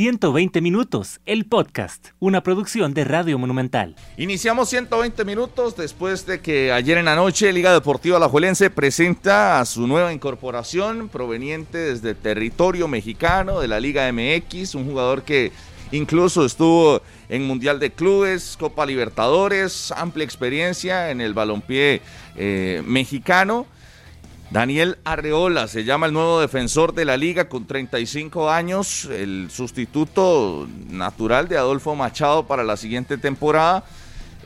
120 minutos, el podcast, una producción de Radio Monumental. Iniciamos 120 minutos después de que ayer en la noche Liga Deportiva Alajuelense presenta a su nueva incorporación proveniente desde territorio mexicano de la Liga MX, un jugador que incluso estuvo en Mundial de Clubes, Copa Libertadores, amplia experiencia en el balompié eh, mexicano. Daniel Arreola se llama el nuevo defensor de la liga con 35 años, el sustituto natural de Adolfo Machado para la siguiente temporada.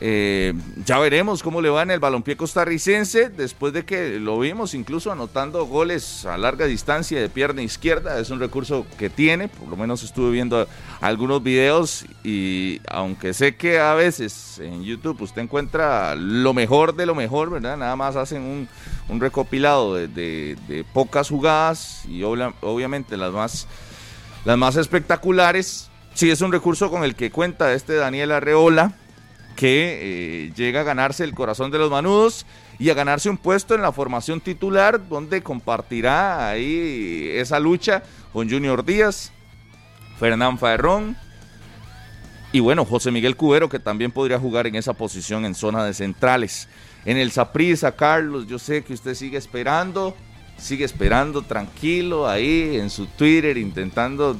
Eh, ya veremos cómo le va en el balompié costarricense después de que lo vimos incluso anotando goles a larga distancia de pierna izquierda. Es un recurso que tiene, por lo menos estuve viendo algunos videos y aunque sé que a veces en YouTube usted encuentra lo mejor de lo mejor, ¿verdad? Nada más hacen un, recopilado de, pocas jugadas y obviamente las más, las más espectaculares. Sí, es un recurso con el que cuenta este Daniel Arreola que eh, llega a ganarse el corazón de los manudos y a ganarse un puesto en la formación titular donde compartirá ahí esa lucha con Junior Díaz, Fernán Ferrón y bueno, José Miguel Cubero que también podría jugar en esa posición en zona de centrales. En el Saprissa, Carlos, yo sé que usted sigue esperando, sigue esperando tranquilo ahí en su Twitter intentando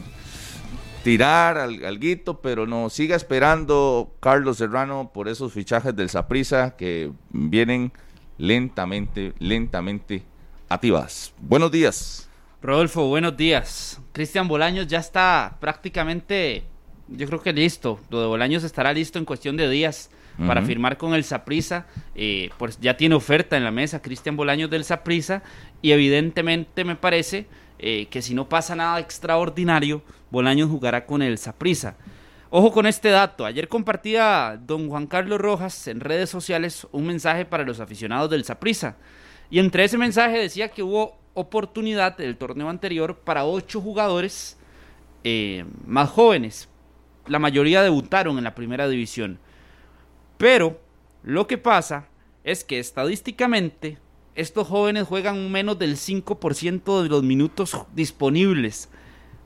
tirar al guito, pero no siga esperando Carlos Serrano por esos fichajes del Saprisa que vienen lentamente, lentamente activas. Buenos días. Rodolfo, buenos días. Cristian Bolaños ya está prácticamente, yo creo que listo. Lo de Bolaños estará listo en cuestión de días para firmar con el Saprisa. Eh, pues ya tiene oferta en la mesa Cristian Bolaños del Saprisa y evidentemente me parece eh, que si no pasa nada extraordinario, Bolaños jugará con el Saprisa. Ojo con este dato. Ayer compartía don Juan Carlos Rojas en redes sociales un mensaje para los aficionados del Saprisa. Y entre ese mensaje decía que hubo oportunidad del torneo anterior para ocho jugadores eh, más jóvenes. La mayoría debutaron en la primera división. Pero lo que pasa es que estadísticamente estos jóvenes juegan menos del 5% de los minutos disponibles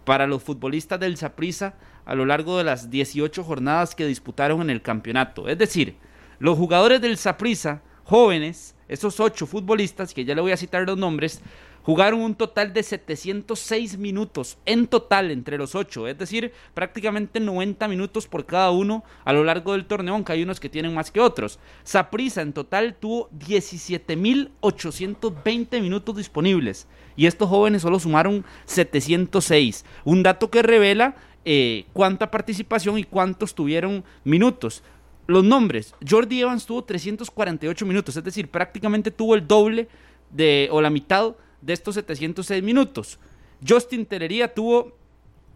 para los futbolistas del Saprissa a lo largo de las 18 jornadas que disputaron en el campeonato. Es decir, los jugadores del Saprissa, jóvenes, esos ocho futbolistas, que ya le voy a citar los nombres, Jugaron un total de 706 minutos en total entre los ocho, es decir, prácticamente 90 minutos por cada uno a lo largo del torneo, aunque hay unos que tienen más que otros. Saprisa en total tuvo 17.820 minutos disponibles y estos jóvenes solo sumaron 706, un dato que revela eh, cuánta participación y cuántos tuvieron minutos los nombres. Jordi Evans tuvo 348 minutos, es decir, prácticamente tuvo el doble de, o la mitad de estos 706 minutos. Justin Telería tuvo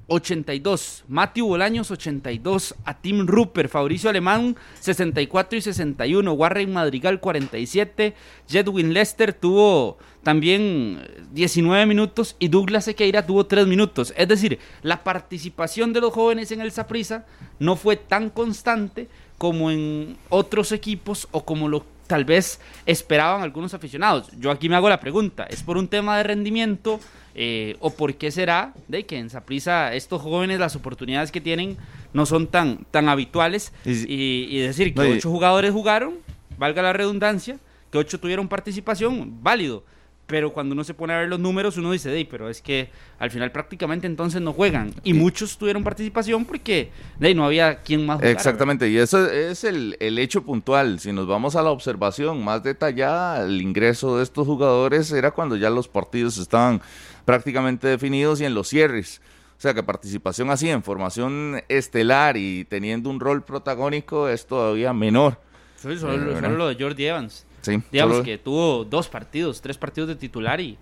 82, Matthew Bolaños 82, a Tim Rupert, Fabricio Alemán 64 y 61, Warren Madrigal 47, Jedwin Lester tuvo también 19 minutos y Douglas Sequeira tuvo 3 minutos. Es decir, la participación de los jóvenes en el Saprisa no fue tan constante como en otros equipos o como lo tal vez esperaban algunos aficionados. Yo aquí me hago la pregunta, ¿es por un tema de rendimiento eh, o por qué será de que en Saprisa estos jóvenes las oportunidades que tienen no son tan, tan habituales y, decir que ocho jugadores jugaron, valga la redundancia, que ocho tuvieron participación, válido pero cuando uno se pone a ver los números uno dice, hey, pero es que al final prácticamente entonces no juegan. Y muchos tuvieron participación porque hey, no había quien más jugara. Exactamente, y eso es el, el, hecho puntual. Si nos vamos a la observación más detallada, el ingreso de estos jugadores era cuando ya los partidos estaban prácticamente definidos y en los cierres. O sea que participación así en formación estelar y teniendo un rol protagónico es todavía menor. Sí, solo, solo lo de Jordi Evans. Digamos que tuvo dos partidos, tres partidos de titular y,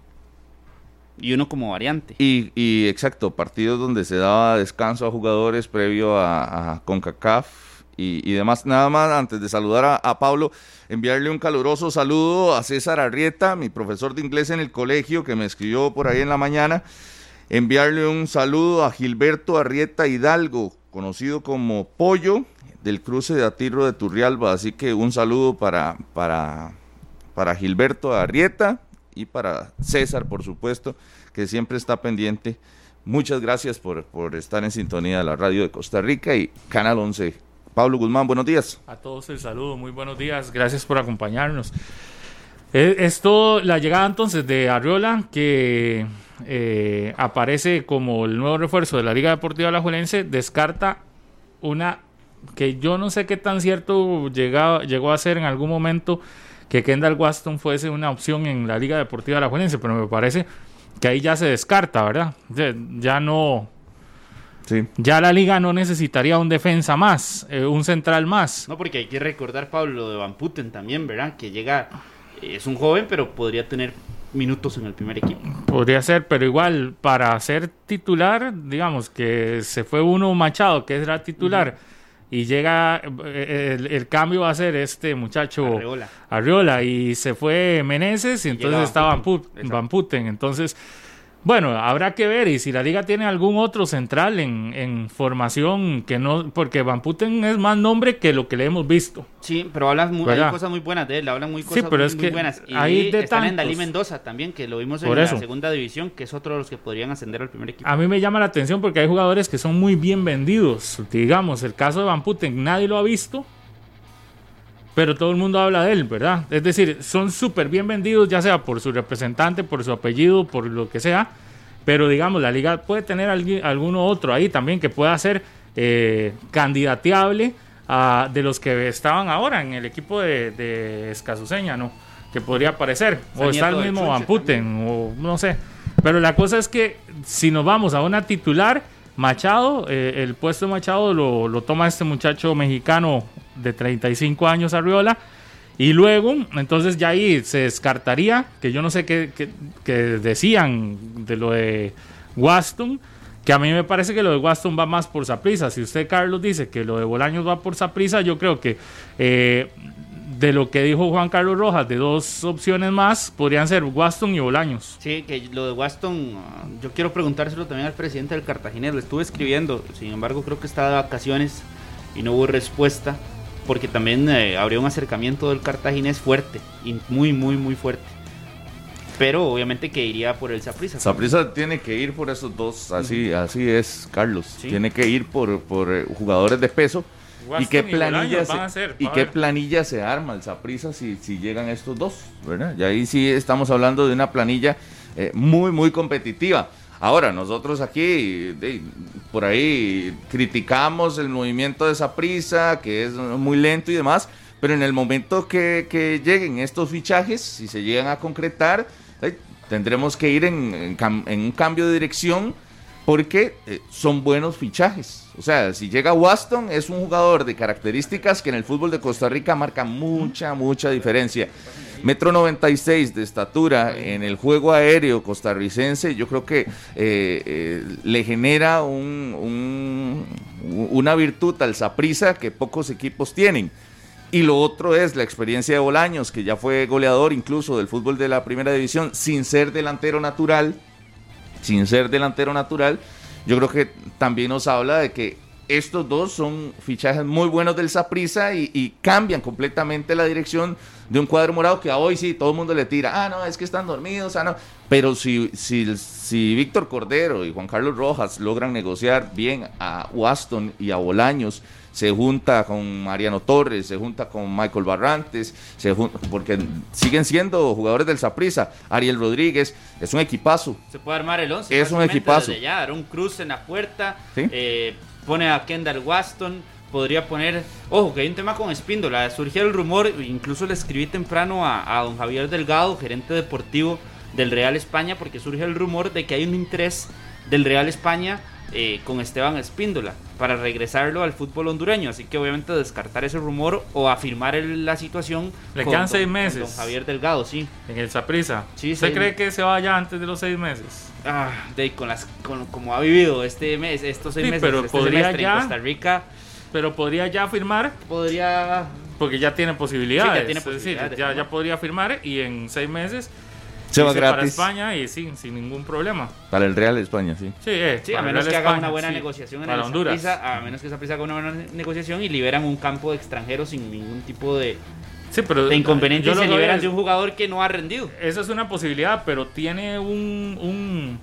y uno como variante. Y, exacto, partidos donde se daba descanso a jugadores previo a, CONCACAF y, demás. Nada más, antes de saludar a, Pablo, enviarle un caluroso saludo a César Arrieta, mi profesor de inglés en el colegio, que me escribió por ahí en la mañana. Enviarle un saludo a Gilberto Arrieta Hidalgo, conocido como Pollo, del cruce de Atirro de Turrialba. Así que un saludo para, para, para Gilberto Arrieta y para César, por supuesto, que siempre está pendiente. Muchas gracias por, por estar en sintonía de la radio de Costa Rica y Canal 11. Pablo Guzmán, buenos días. A todos el saludo, muy buenos días, gracias por acompañarnos. Eh, Esto, la llegada entonces de Arriola, que eh, aparece como el nuevo refuerzo de la Liga Deportiva Alajuelense, descarta una que yo no sé qué tan cierto llegaba, llegó a ser en algún momento que Kendall Waston fuese una opción en la Liga Deportiva Alajuelense, pero me parece que ahí ya se descarta, ¿verdad? Ya, ya no, Sí. ya la liga no necesitaría un defensa más, eh, un central más. No, porque hay que recordar, Pablo, lo de Van Putten también, ¿verdad? Que llega, eh, es un joven, pero podría tener minutos en el primer equipo. Podría ser, pero igual para ser titular, digamos que se fue uno Machado, que era titular, y llega, eh, el, el cambio va a ser este muchacho. Arriola, y se fue Meneses, y Y entonces está Van Van, Put- Putten, exacto. Van Putten. Entonces, bueno, habrá que ver, y si la liga tiene algún otro central en, en formación, que no, porque Van Putten es más nombre que lo que le hemos visto. Sí, pero hablan muy, hay cosas muy buenas de él, hablan muy Sí, cosas pero muy, es muy que buenas. Y hay de están en. Dalí Mendoza también, que lo vimos en Por la eso. segunda división, que es otro de los que podrían ascender al primer equipo. A mí me llama la atención porque hay jugadores que son muy bien vendidos. Digamos, el caso de Van Putten, nadie lo ha visto, pero todo el mundo habla de él, ¿verdad? Es decir, son súper bien vendidos, ya sea por su representante, por su apellido, por lo que sea. Pero digamos, la liga puede tener algui- alguno otro ahí también que pueda ser eh, candidateable a- de los que estaban ahora en el equipo de, de Escasuseña, ¿no? Que podría aparecer. O está el mismo Van Putten, o no sé. Pero la cosa es que si nos vamos a una titular, Machado, eh, el puesto de Machado lo, lo toma este muchacho mexicano de 35 años, Arriola. Y luego, entonces ya ahí se descartaría, que yo no sé qué, qué- decían de lo de Waston, que a mí me parece que lo de Waston va más por Saprisa. Si usted, Carlos, dice que lo de Bolaños va por Saprisa, yo creo que eh, de lo que dijo Juan Carlos Rojas, de dos opciones más, podrían ser Waston y Bolaños. Sí, que lo de Waston, yo quiero preguntárselo también al presidente del Cartaginés, le estuve escribiendo, sin embargo creo que está de vacaciones y no hubo respuesta, porque también eh, habría un acercamiento del Cartaginés fuerte, y muy, muy, muy fuerte. Pero obviamente que iría por el Saprissa. Saprissa tiene que ir por esos dos, así, así es, Carlos. Sí. Tiene que ir por, por eh, jugadores de peso. ¿Y qué planilla se, hacer, y qué planilla se arma el Saprissa si, si llegan estos dos? ¿verdad? Y ahí sí estamos hablando de una planilla eh, muy, muy competitiva. Ahora, nosotros aquí, por ahí, criticamos el movimiento de Saprissa, que es muy lento y demás, pero en el momento que, lleguen estos fichajes, si se llegan a concretar, tendremos que ir en, en cam- en un cambio de dirección porque eh, son buenos fichajes. O sea, si llega Waston, es un jugador de características que en el fútbol de Costa Rica marca mucha, mucha diferencia. Metro 96 de estatura en el juego aéreo costarricense, yo creo que eh, eh, le genera un- un- una virtud al Saprisa que pocos equipos tienen. Y lo otro es la experiencia de Bolaños, que ya fue goleador incluso del fútbol de la primera división, sin ser delantero natural, sin ser delantero natural, yo creo que también nos habla de que estos dos son fichajes muy buenos del Saprissa y, y cambian completamente la dirección de un cuadro morado que a hoy sí todo el mundo le tira, ah, no, es que están dormidos, ah, no. Pero si, si, si Víctor Cordero y Juan Carlos Rojas logran negociar bien a Waston y a Bolaños, se junta con Mariano Torres, se junta con Michael Barrantes, se jun- porque siguen siendo jugadores del Saprissa, Ariel Rodríguez, es un equipazo. Se puede armar el 11. Es un equipazo. ya, un cruz en la puerta, Sí. eh, pone a Kendall Waston, podría poner... Ojo, que hay un tema con Espíndola. Surgió el rumor, incluso le escribí temprano a, a don Javier Delgado, gerente deportivo del Real España, porque surge el rumor de que hay un interés del Real España eh, con Esteban Espíndola para regresarlo al fútbol hondureño. Así que obviamente descartar ese rumor o afirmar el- la situación. Le con quedan don- seis meses. Don Javier Delgado, sí. En el Saprisa. Sí, ¿Usted sí. cree que se vaya antes de los seis meses? Ah, de, con las, con, como ha vivido este mes, estos seis Sí, meses, pero este podría ya- en Costa Rica, Pero podría ya firmar podría... porque ya tiene posibilidades. Sí, ya tiene es decir, posibilidades de ya, ya podría firmar y en seis meses Se va irse para gratis España y sí, sin ningún problema. para el Real España, sí. Sí, eh, Sí, a menos que haga una buena sí. negociación en para el Honduras. A menos que Saprissa haga una buena negociación y liberan un campo de extranjeros sin ningún tipo de, Sí, pero de inconveniente yo y lo se liberan es- de un jugador que no ha rendido. Esa es una posibilidad, pero tiene un, un,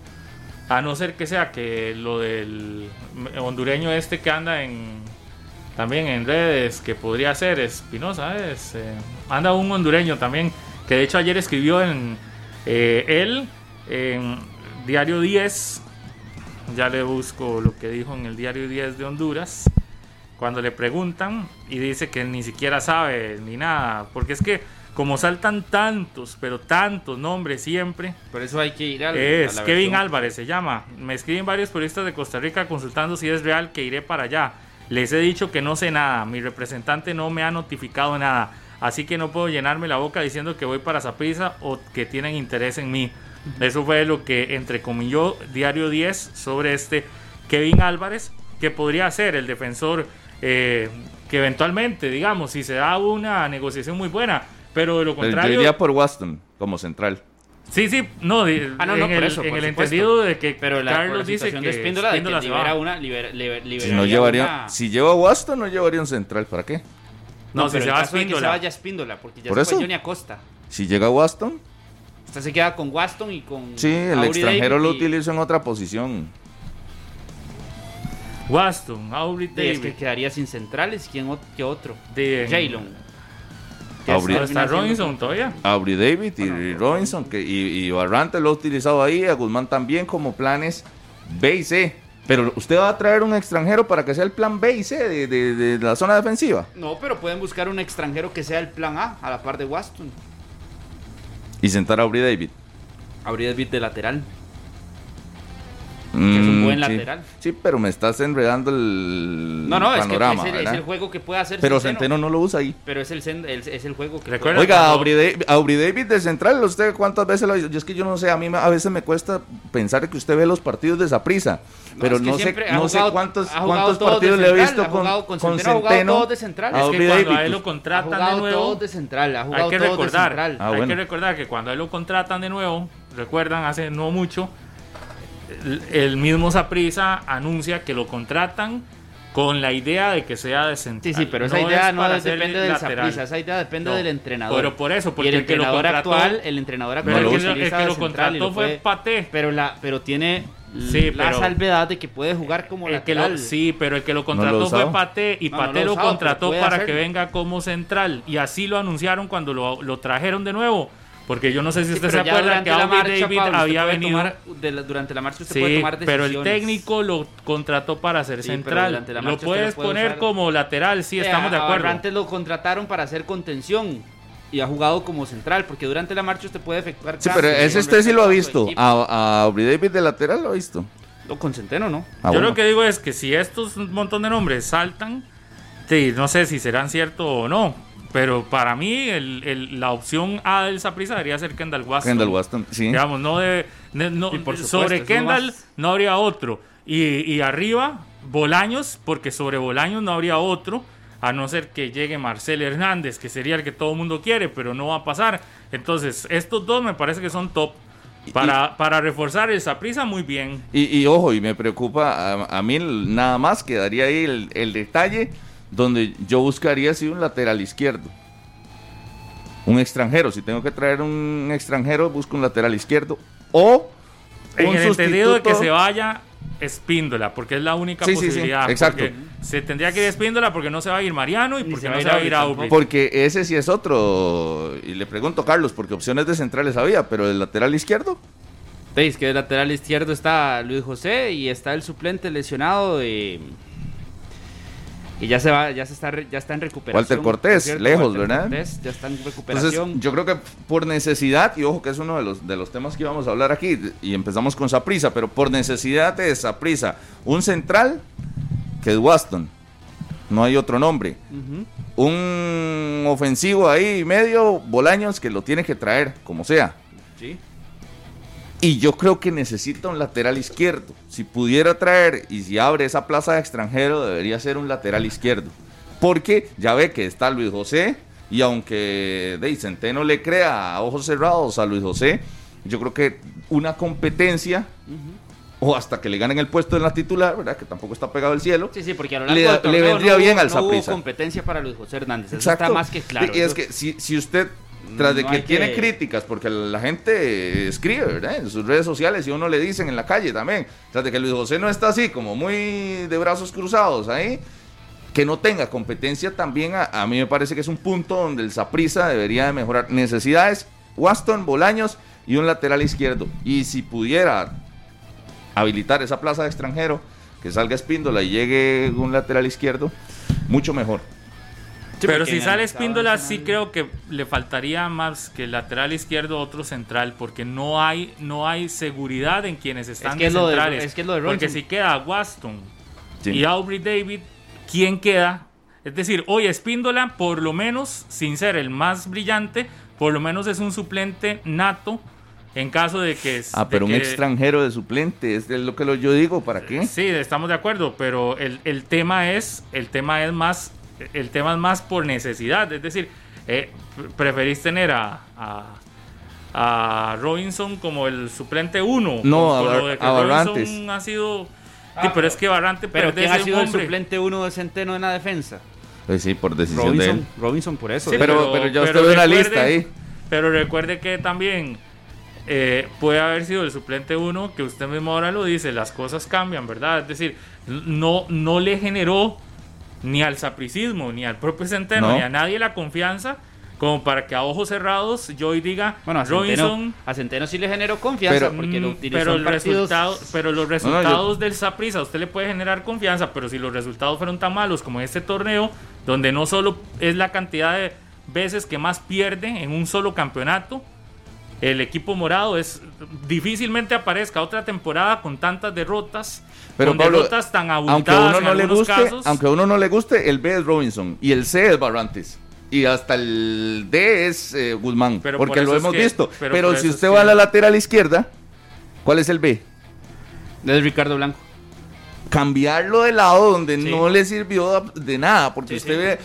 A no ser que sea que lo del hondureño este que anda en también en redes, que podría ser Espinosa, es, eh, anda un hondureño también, que de hecho ayer escribió en eh, él, en Diario 10, ya le busco lo que dijo en el Diario 10 de Honduras, cuando le preguntan y dice que ni siquiera sabe ni nada, porque es que como saltan tantos, pero tantos nombres siempre. Por eso hay que ir al. Es Kevin Álvarez, se llama. Me escriben varios periodistas de Costa Rica consultando si es real que iré para allá. Les he dicho que no sé nada. Mi representante no me ha notificado nada. Así que no puedo llenarme la boca diciendo que voy para Zaprisa o que tienen interés en mí. Eso fue lo que entrecomilló Diario 10 sobre este Kevin Álvarez, que podría ser el defensor eh, que eventualmente, digamos, si se da una negociación muy buena, pero de lo contrario. Yo iría por Waston como central. Sí, sí, no, ah, no, en, por el, eso, en por el entendido de que Pero la, Carlos dice que Espíndola, de que libera va. una, liber- liber- Si no llevaría, una- si lleva a Waston, no llevaría un central. ¿Para qué? No, No, si pero se el va caso de que se Espíndola. vaya Espíndola, porque ya ¿Por se eso? fue Johnny Acosta. Si llega Waston, Usted se queda con Waston y con. sí, el Aubrey extranjero David lo y- utiliza en otra posición. Waston, Aubrey y es que quedaría sin centrales. ¿Quién qué otro? de- Jalen. Aubrey- ¿Dónde está Robinson todavía? Aubrey David y Robinson que, y, y Barrante lo ha utilizado ahí, a Guzmán también como planes B y C. Pero usted va a traer un extranjero para que sea el plan B y C de, de- de la zona defensiva. No, pero pueden buscar un extranjero que sea el plan A, a la par de Waston. Y sentar a Aubrey David. Aubrey David de lateral. Que es un buen lateral. Sí, pero me estás enredando el No, no, es que panorama, es el, es el juego que puede hacer Pero Centeno. Centeno no lo usa ahí. Pero es el, el- es el juego que puede- Oiga, cuando- Aubrey David, de central, ¿usted cuántas veces lo ha visto? Yo es que yo no sé, a mí a veces me cuesta pensar que usted ve los partidos de esa prisa. No, Pero es que no sé, no sé cuántos, cuántos de partidos le he central, visto ha con, jugado con con Centeno, ha jugado Centeno. todos de central. a Es que cuando David. a él lo Ha contratan de nuevo, todos de central, ha hay jugado que todos de recordar, central. Ah, hay bueno. que recordar que cuando a él lo contratan de nuevo, recuerdan hace no mucho, el, mismo Saprisa anuncia que lo contratan con la idea de que sea de central. Sí, sí, pero esa No idea es no depende del lateral. Saprissa, esa idea depende No, del entrenador. Pero por eso, porque y el el que lo entrenador contrató- actual, el entrenador Pero actual el lo que, lo- el que de lo contrató lo fue Pate. pero la pero tiene Sí, la pero- salvedad de que puede jugar como El que lo- lateral. sí, pero el que lo contrató fue Pate y No, no Pate lo contrató pero para hacerlo. que venga como central. Y así lo anunciaron cuando lo, lo trajeron de nuevo. Porque yo no sé si Sí, usted pero se acuerda que marcha, David Pablo, había puede venido. tomar- de la- durante la marcha usted puede Sí, tomar pero el decisiones. técnico lo contrató para ser Sí, central. la Lo puedes lo puede poner usar. como lateral, sí, Eh, estamos de acuerdo. Barrantes lo contrataron para hacer contención y ha jugado como central, porque durante la marcha usted puede efectuar Sí, pero ese usted sí lo ha visto. A, a Aubrey David de lateral lo ha visto. No, con Centeno, ¿no? Ah, Yo bueno. lo que digo es que si estos un montón de nombres saltan, sí, no sé si serán ciertos o no. Pero para mí el- el- la opción A del Saprissa debería ser Kendall Waston. Kendall Waston, sí. Digamos, no de, de- no- Y por supuesto, sobre Kendall más- no habría otro. Y, y arriba, Bolaños, porque sobre Bolaños no habría otro, a no ser que llegue Marcel Hernández, que sería el que todo el mundo quiere, pero no va a pasar. Entonces, estos dos me parece que son top. Para, para reforzar el Saprissa, muy bien. Y, y ojo, y me preocupa, a, a mí nada más quedaría ahí el, el detalle donde yo buscaría si un lateral izquierdo. Un extranjero, si tengo que traer un extranjero, busco un lateral izquierdo. O En el entendido de que se vaya Espíndola, porque es la única Sí, sí, sí, posibilidad. exacto. porque Se tendría que ir Espíndola porque no se va a ir Mariano y Ni porque se va no a se ir va a ir Aubrey Aubrey. Porque ese sí es otro. Y le pregunto, Carlos, porque opciones de centrales había, pero el lateral izquierdo. Veis que el lateral izquierdo está Luis José y está el suplente lesionado de y ya se va, ya se está, ya está en recuperación. Walter Cortés, cierto, lejos, Walter ¿verdad? Cortés ya está en Entonces, recuperación. yo creo que por necesidad, y ojo que es uno de los, de los temas que íbamos a hablar aquí, y empezamos con Saprisa, pero por necesidad de Saprisa, un central que es Waston, no hay otro nombre. Un ofensivo ahí medio, Bolaños, que lo tiene que traer, como sea. Sí. Y yo creo que necesita un lateral izquierdo. Si pudiera traer y si abre esa plaza de extranjero, debería ser un lateral izquierdo. Porque ya ve que está Luis José. Y aunque de Centeno le crea a ojos cerrados a Luis José, yo creo que una competencia, o hasta que le ganen el puesto en la titular, ¿verdad? Que tampoco está pegado al cielo. Sí, sí, porque a lo largo Le- del le vendría no bien hubo- al no hubo competencia para Luis José Hernández. Eso está más que claro. Y es que si, si usted tras de no que tiene críticas, porque la gente escribe, ¿verdad? En sus redes sociales y uno le dicen en la calle también, tras de que Luis José no está así, como muy de brazos cruzados ahí, que no tenga competencia también, a, a mí me parece que es un punto donde el Saprisa debería de mejorar. Necesidades, Waston, Bolaños y un lateral izquierdo. Y si pudiera habilitar esa plaza de extranjero, que salga Espíndola y llegue un lateral izquierdo, mucho mejor. Sí, Pero si sale Espíndola, sí creo que le faltaría más que el lateral izquierdo otro central, porque no hay, no hay seguridad en quienes están que de es lo de- centrales. es que es lo de porque si queda Waston Sí. y Aubrey David, ¿quién queda? Es decir, hoy Espíndola, por lo menos, sin ser el más brillante, por lo menos es un suplente nato en caso de que... Ah, pero un que- extranjero de suplente, es lo que lo- yo digo, ¿para qué? Sí, estamos de acuerdo, pero el, el tema es el tema es más el tema es más por necesidad, es decir, eh, pre- preferís tener a, a, a Robinson como el suplente uno, No, con- con a lo Bar- de que a Robinson Barrantes. ha sido Ah, sí, pero es que Barrante Pero ¿quién ha un sido el suplente uno de Centeno en la defensa? Pues sí, por decisión de él. Robinson, Robinson por eso. Sí, pero- pero ya usted ve una recuerde- lista ahí. Pero recuerde que también eh, puede haber sido el suplente uno, que usted mismo ahora lo dice, las cosas cambian, ¿verdad? Es decir, no, no le generó ni al sapricismo, ni al propio Centeno, No. ni a nadie la confianza como para que a ojos cerrados yo hoy diga, Bueno, a Centeno, Robinson... a Centeno sí le generó confianza Pero- porque lo Mm, utilizó pero, en el partidos. resultado, pero los yo- resultados del Saprissa a usted le puede generar confianza, pero si los resultados fueron tan malos como en este torneo, donde no solo es la cantidad de veces que más pierde en un solo campeonato, el equipo morado es difícilmente aparezca otra temporada con tantas derrotas, Pero con Pablo, derrotas tan aunque a uno no le guste, casos. aunque a uno no le guste, el B es Robinson y el C es Barrantes. Y hasta el D es eh, Guzmán, Pero porque lo hemos que- visto. pero si usted va que- a la lateral izquierda, ¿cuál es el B? Es Ricardo Blanco. Cambiarlo de lado donde Sí. no le sirvió de nada, porque Sí, usted sí. ve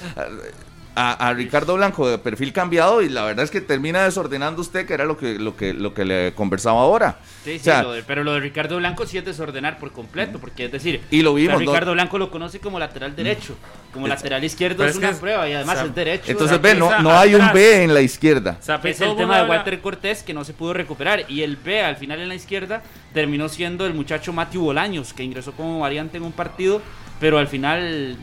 a, a Ricardo Blanco de perfil cambiado y la verdad es que termina desordenando usted, que era lo que, lo que, lo que le conversaba ahora. Sí, sí, O sea, lo de- pero lo de Ricardo Blanco sí es desordenar por completo, porque es decir, Y lo o sea, vimos, ¿no? Ricardo Blanco lo conoce como lateral derecho, como lateral izquierdo es una es- prueba y además o sea, es derecho. Entonces, ve, no, no hay un. B en la izquierda. Es el tema de Walter Cortés que no se pudo recuperar y el B al final en la izquierda terminó siendo el muchacho Matthew Bolaños que ingresó como variante en un partido, pero al final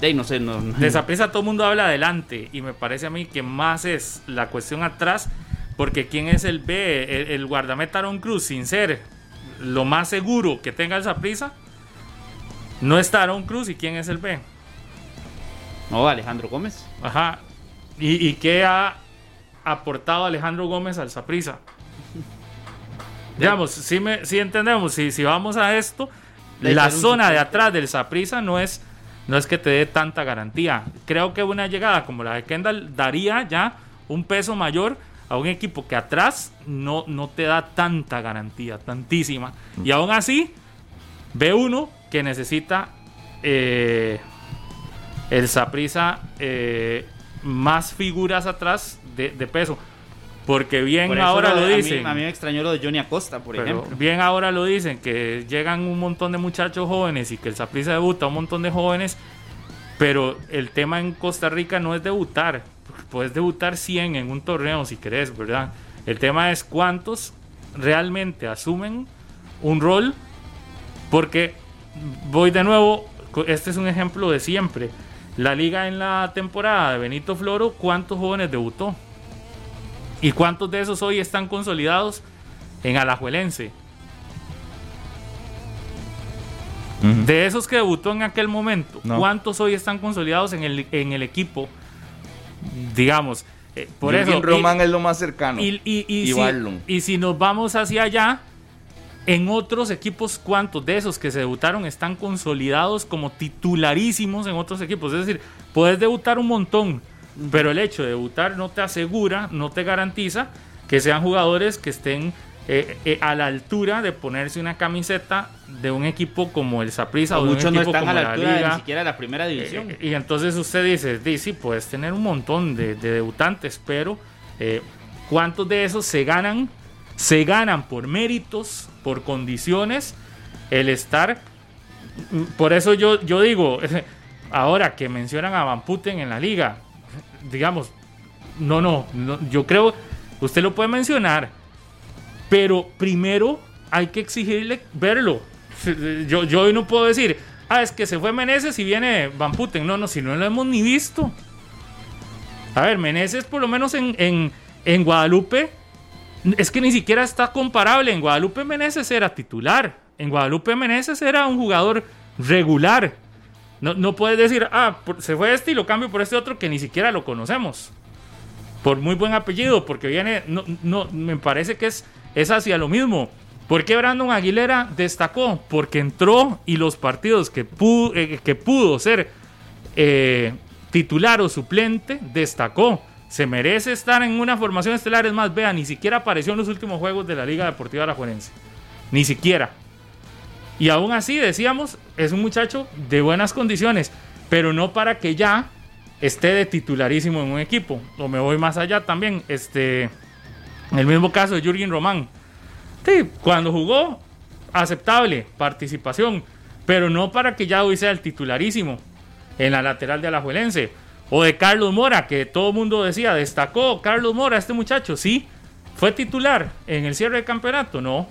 de no sé, no, De Saprissa todo el mundo habla adelante y me parece a mí que más es la cuestión atrás porque quién es el B, el, el guardameta Aaron Cruz sin ser lo más seguro que tenga el Saprissa no está Aaron Cruz y quién es el B. no Alejandro Gómez. Ajá. ¿Y, y qué ha aportado Alejandro Gómez al Saprissa? Digamos, si, me, si entendemos, si, si vamos a esto, De la zona de atrás del Saprissa no es, no es que te dé tanta garantía. Creo que una llegada como la de Kendall daría ya un peso mayor a un equipo que atrás no, no te da tanta garantía, tantísima. Y aún así, ve uno que necesita eh, el Saprissa más figuras atrás de peso. Porque bien Por ahora lo de- a mí- dicen. A mí, me extrañó lo de Johnny Acosta, por Pero ejemplo. bien ahora lo dicen, que llegan un montón de muchachos jóvenes y que el Saprissa debuta un montón de jóvenes, pero el tema en Costa Rica no es debutar, puedes debutar 100 en un torneo si querés, ¿verdad? El tema es cuántos realmente asumen un rol, porque voy de nuevo, este es un ejemplo de siempre, la liga en la temporada de Benito Floro, ¿cuántos jóvenes debutó? ¿Y cuántos de esos hoy están consolidados en Alajuelense? De esos que debutó en aquel momento, No. ¿cuántos hoy están consolidados en el, en el equipo? Digamos, eh, por Jürgen eso. y- Román es lo más cercano. y, y- y Y si, y si nos vamos hacia allá, en otros equipos, ¿cuántos de esos que se debutaron están consolidados como titularísimos en otros equipos? Es decir, puedes debutar un montón, pero el hecho de debutar no te asegura, no te garantiza que sean jugadores que estén eh, eh, a la altura de ponerse una camiseta de un equipo como el Saprissa o de un Muchos no equipo están como a la la altura de Liga. ni siquiera de la primera división. Eh, y entonces usted dice, "Di, sí, puedes tener un montón de, de debutantes, pero ¿cuántos de esos se ganan? Se ganan por méritos, por condiciones, el estar... mm, Por eso yo, yo digo, ahora que mencionan a Van Putten en la liga, digamos, no, no, yo creo, usted lo puede mencionar, pero primero hay que exigirle verlo. Yo, yo hoy no puedo decir, ah, es que se fue Meneses y viene Van Putten. No, no, si no lo hemos ni visto. A ver, Meneses por lo menos en, en, en Guadalupe, es que ni siquiera está comparable. En Guadalupe Meneses era titular. En Guadalupe Meneses era un jugador regular. No, no puedes decir, ah, se fue este y lo cambio por este otro que ni siquiera lo conocemos. Por muy buen apellido, porque viene, no, no, me parece que es, es hacia lo mismo. ¿Por qué Brandon Aguilera destacó? Porque entró y los partidos que pudo, eh, que pudo ser eh, titular o suplente, destacó. Se merece estar en una formación estelar. Es más, vea, ni siquiera apareció en los últimos juegos de la Liga Deportiva Alajuelense. Ni siquiera. Y aún así, decíamos, es un muchacho de buenas condiciones, pero no para que ya esté de titularísimo en un equipo. O me voy más allá también. Este, el mismo caso de Jürgen Román. Sí, cuando jugó, aceptable participación, pero no para que ya hoy sea el titularísimo en la lateral de Alajuelense. O de Carlos Mora, que todo el mundo decía, destacó Carlos Mora, este muchacho, sí, fue titular en el cierre de campeonato, no,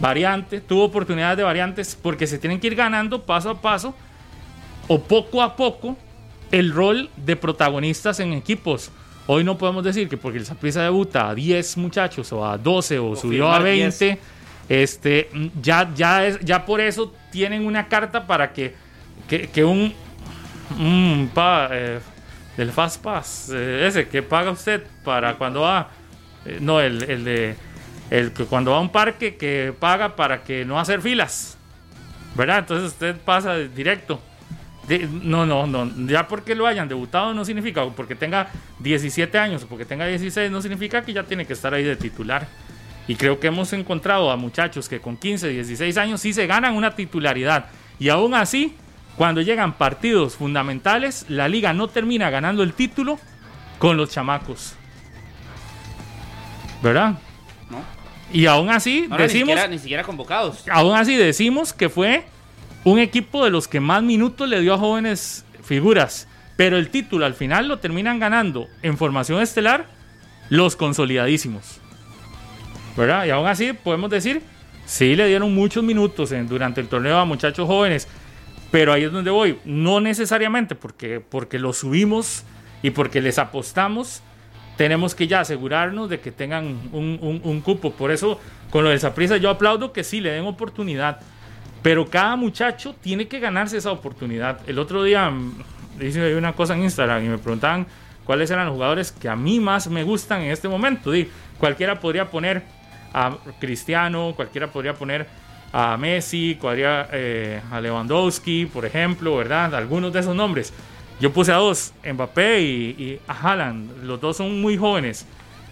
variante, tuvo oportunidades de variantes porque se tienen que ir ganando paso a paso o poco a poco el rol de protagonistas en equipos. Hoy no podemos decir que porque el Saprissa debuta a 10 muchachos o a 12 o, subió a 20, este, ya, ya, es, ya por eso tienen una carta para que, que, un, un pa, eh, del Fast Pass, eh, ese que paga usted para cuando va, eh, no, el, el de el que cuando va a un parque que paga para que no hacer filas, ¿verdad? Entonces usted pasa directo. no, no, no, ya porque lo hayan debutado no significa, porque tenga 17 años o porque tenga 16 no significa que ya tiene que estar ahí de titular. Y creo que hemos encontrado a muchachos que con 15, 16 años sí se ganan una titularidad. Y aún así, cuando llegan partidos fundamentales, la liga no termina ganando el título con los chamacos. ¿Verdad? Y aún así decimos. Ni siquiera, convocados. Aún así decimos que fue un equipo de los que más minutos le dio a jóvenes figuras. Pero el título al final lo terminan ganando en formación estelar los consolidadísimos. ¿Verdad? Y aún así podemos decir, sí le dieron muchos minutos durante el torneo a muchachos jóvenes. Pero ahí es donde voy. No necesariamente porque, porque los subimos y porque les apostamos tenemos que ya asegurarnos de que tengan un, cupo. Por eso, con lo del Saprissa, yo aplaudo que sí le den oportunidad. Pero cada muchacho tiene que ganarse esa oportunidad. El otro día hice mm, una cosa en Instagram y me preguntaban cuáles eran los jugadores que a mí más me gustan en este momento. cualquiera podría poner a Cristiano, cualquiera podría poner a Messi, cualquiera, eh, a Lewandowski, por ejemplo, ¿verdad? Algunos de esos nombres. Yo puse a dos, Mbappé y, a Haaland. Los dos son muy jóvenes.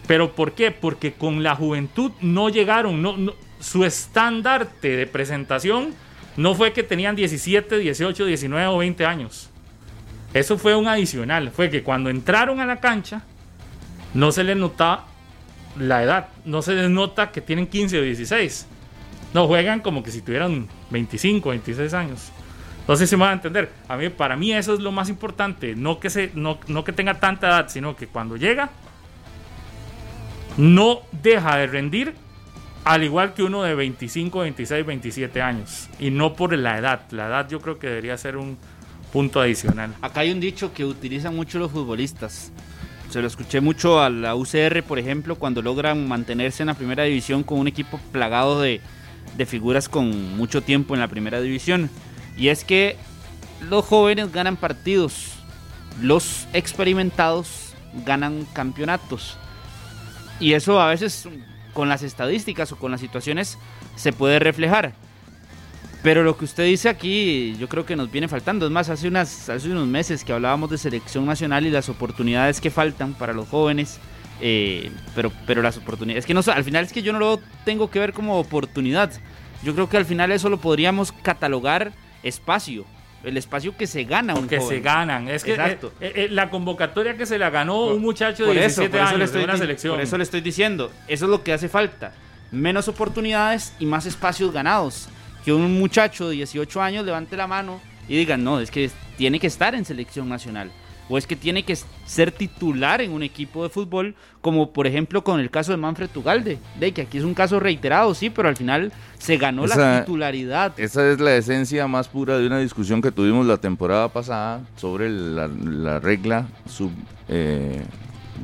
¿Pero por qué? Porque con la juventud no llegaron. Su estandarte de presentación no fue que tenían 17, 18, 19 o 20 años. Eso fue un adicional. Fue que cuando entraron a la cancha no se les nota la edad. No se les nota que tienen 15 o 16. No juegan como que si tuvieran 25, 26 años. No sé si me van a entender. A mí, para mí eso es lo más importante. No que, se, no, que tenga tanta edad, sino que cuando llega, no deja de rendir al igual que uno de 25, 26, 27 años. Y no por la edad. La edad yo creo que debería ser un punto adicional. Acá hay un dicho que utilizan mucho los futbolistas. Se lo escuché mucho a la UCR, por ejemplo, cuando logran mantenerse en la primera división con un equipo plagado de, de figuras con mucho tiempo en la primera división. Y es que los jóvenes ganan partidos, los experimentados ganan campeonatos. Y eso a veces con las estadísticas o con las situaciones se puede reflejar. Pero lo que usted dice aquí yo creo que nos viene faltando. Es más, hace, unas, hace unos meses que hablábamos de selección nacional y las oportunidades que faltan para los jóvenes. Eh, pero, pero las oportunidades, es que no, al final es que yo no lo tengo que ver como oportunidad. Yo creo que al final eso lo podríamos catalogar espacio. El espacio que se gana un Que se ganan. Es que eh, eh, eh, la convocatoria que se la ganó un muchacho de 17 años de una selección. Por eso le estoy diciendo. Eso es lo que hace falta. Menos oportunidades y más espacios ganados. Que un muchacho de 18 años levante la mano y diga, no, es que tiene que estar en selección nacional. O es que tiene que ser titular en un equipo de fútbol, como por ejemplo con el caso de Manfred Tugalde, de que aquí es un caso reiterado, sí, pero al final se ganó la titularidad. Esa es la esencia más pura de una discusión que tuvimos la temporada pasada sobre la, regla sub... Eh,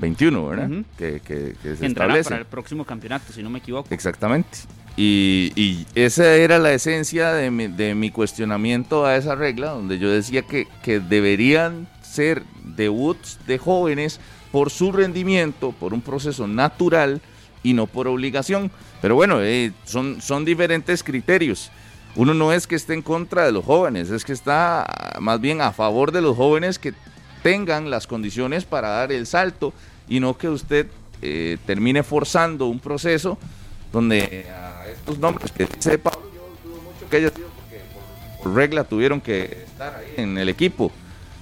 21, ¿verdad? que, que, se establece. para el próximo campeonato, si no me equivoco. Exactamente. Y, esa era la esencia de mi, de mi, cuestionamiento a esa regla, donde yo decía que, que deberían ser debuts de jóvenes por su rendimiento, por un proceso natural y no por obligación. Pero bueno, eh, son, son diferentes criterios. Uno no es que esté en contra de los jóvenes, es que está más bien a favor de los jóvenes que tengan las condiciones para dar el salto y no que usted eh, termine forzando un proceso donde a estos nombres que dice Pablo, yo dudo mucho que ellos porque por regla tuvieron que estar ahí en el equipo.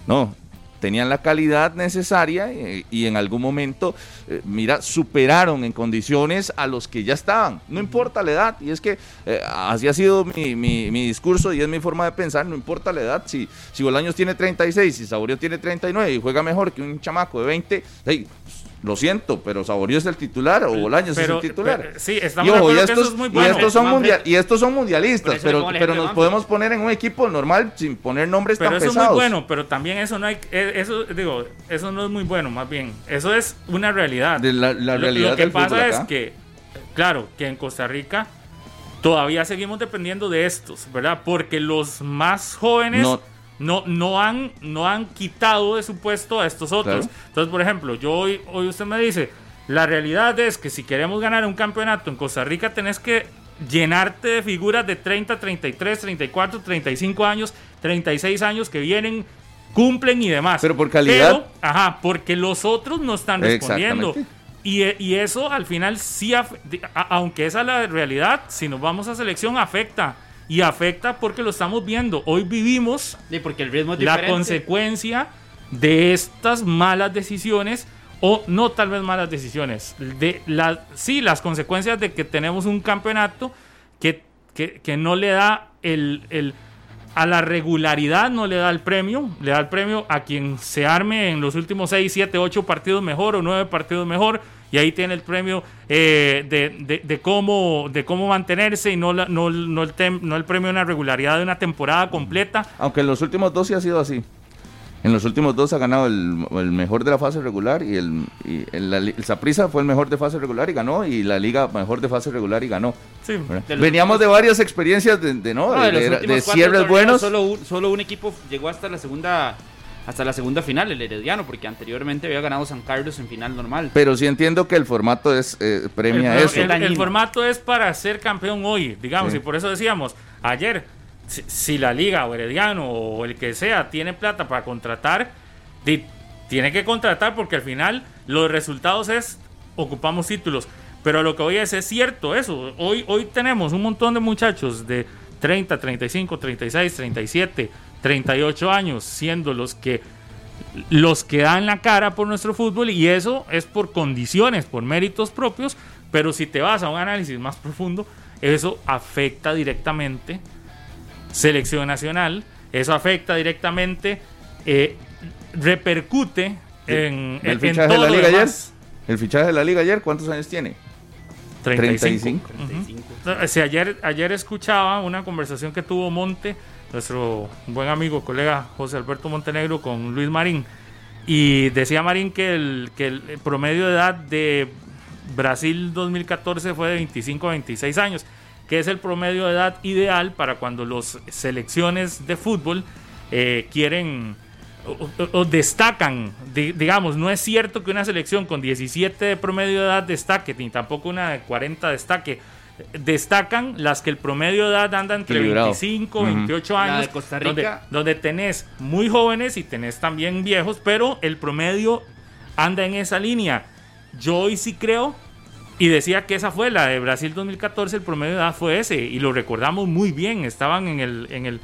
No, tenían la calidad necesaria eh, y, en algún momento, eh, mira, superaron en condiciones a los que ya estaban. No importa la edad, y es que eh, así ha sido mi, mi, discurso y es mi forma de pensar, no importa la edad, si, si Bolaños tiene 36, si Saborio tiene 39 y juega mejor que un chamaco de 20, hey, lo siento, pero Saborío es el titular o Bolaños es el titular. sí, estamos y, estos, es muy bueno. y estos son mundial, y estos son mundialistas, pero, pero nos podemos poner en un equipo normal sin poner nombres pero tan eso pesados. es muy bueno, pero también eso no hay eh, eso digo, eso no es muy bueno, más bien. Eso es una realidad. De la, realidad lo, que pasa es que claro, que en Costa Rica todavía seguimos dependiendo de estos, ¿verdad? Porque los más jóvenes no, no, han, no han quitado de su puesto a estos otros. Entonces, por ejemplo, yo hoy, hoy usted me dice, la realidad es que si queremos ganar un campeonato en Costa Rica tenés que llenarte de figuras de 30, 33, 34, 35 años, 36 años que vienen, cumplen y demás. Pero por calidad. ajá, porque los otros no están respondiendo. Y, y, eso al final sí, aunque esa es la realidad, si nos vamos a selección afecta y afecta porque lo estamos viendo. Hoy vivimos porque el ritmo la consecuencia de estas malas decisiones o no tal vez malas decisiones, de la, sí las consecuencias de que tenemos un campeonato que, que, no le da el, el, a la regularidad, no le da el premio, le da el premio a quien se arme en los últimos 6, 7, 8 partidos mejor o 9 partidos mejor y ahí tiene el premio eh, de, cómo, de cómo mantenerse y no, no, no, el no el premio de una regularidad de una temporada completa. Aunque en los últimos dos sí ha sido así. En los últimos dos ha ganado el, mejor de la fase regular y el, y el, Saprissa fue el mejor de fase regular y ganó y la liga mejor de fase regular y ganó. Sí. Veníamos de varias experiencias de, no, de, cierres buenos. Solo solo un equipo llegó hasta la segunda hasta la segunda final, el Herediano, porque anteriormente había ganado San Carlos en final normal. Pero sí entiendo que el formato es eh, premia eso. El, formato es para ser campeón hoy, digamos, y por eso decíamos, ayer, si, la liga o Herediano o el que sea tiene plata para contratar, tiene que contratar porque al final los resultados es ocupamos títulos. Pero lo que hoy es, es cierto eso. Hoy, hoy tenemos un montón de muchachos de 30, 35, 36, 37 38 años siendo los que los que dan la cara por nuestro fútbol y eso es por condiciones, por méritos propios, pero si te vas a un análisis más profundo, eso afecta directamente selección nacional, eso afecta directamente, eh, repercute en, el fichaje de la liga ayer. El fichaje de la liga ayer, ¿cuántos años tiene? 35. Si ayer, ayer escuchaba una conversación que tuvo Monte nuestro buen amigo, colega José Alberto Montenegro con Luis Marín. Y decía Marín que el, que el promedio de edad de Brasil 2014 fue de 25 a 26 años, que es el promedio de edad ideal para cuando las selecciones de fútbol eh, quieren o, destacan, digamos, no es cierto que una selección con 17 de promedio de edad destaque, ni tampoco una de 40 destaque destacan las que el promedio de edad anda entre 25, 28 años. Costa Rica. Donde, tenés muy jóvenes y tenés también viejos, pero el promedio anda en esa línea. Yo hoy sí creo, y decía que esa fue la de Brasil 2014, el promedio de edad fue ese, y lo recordamos muy bien, estaban en el, en el,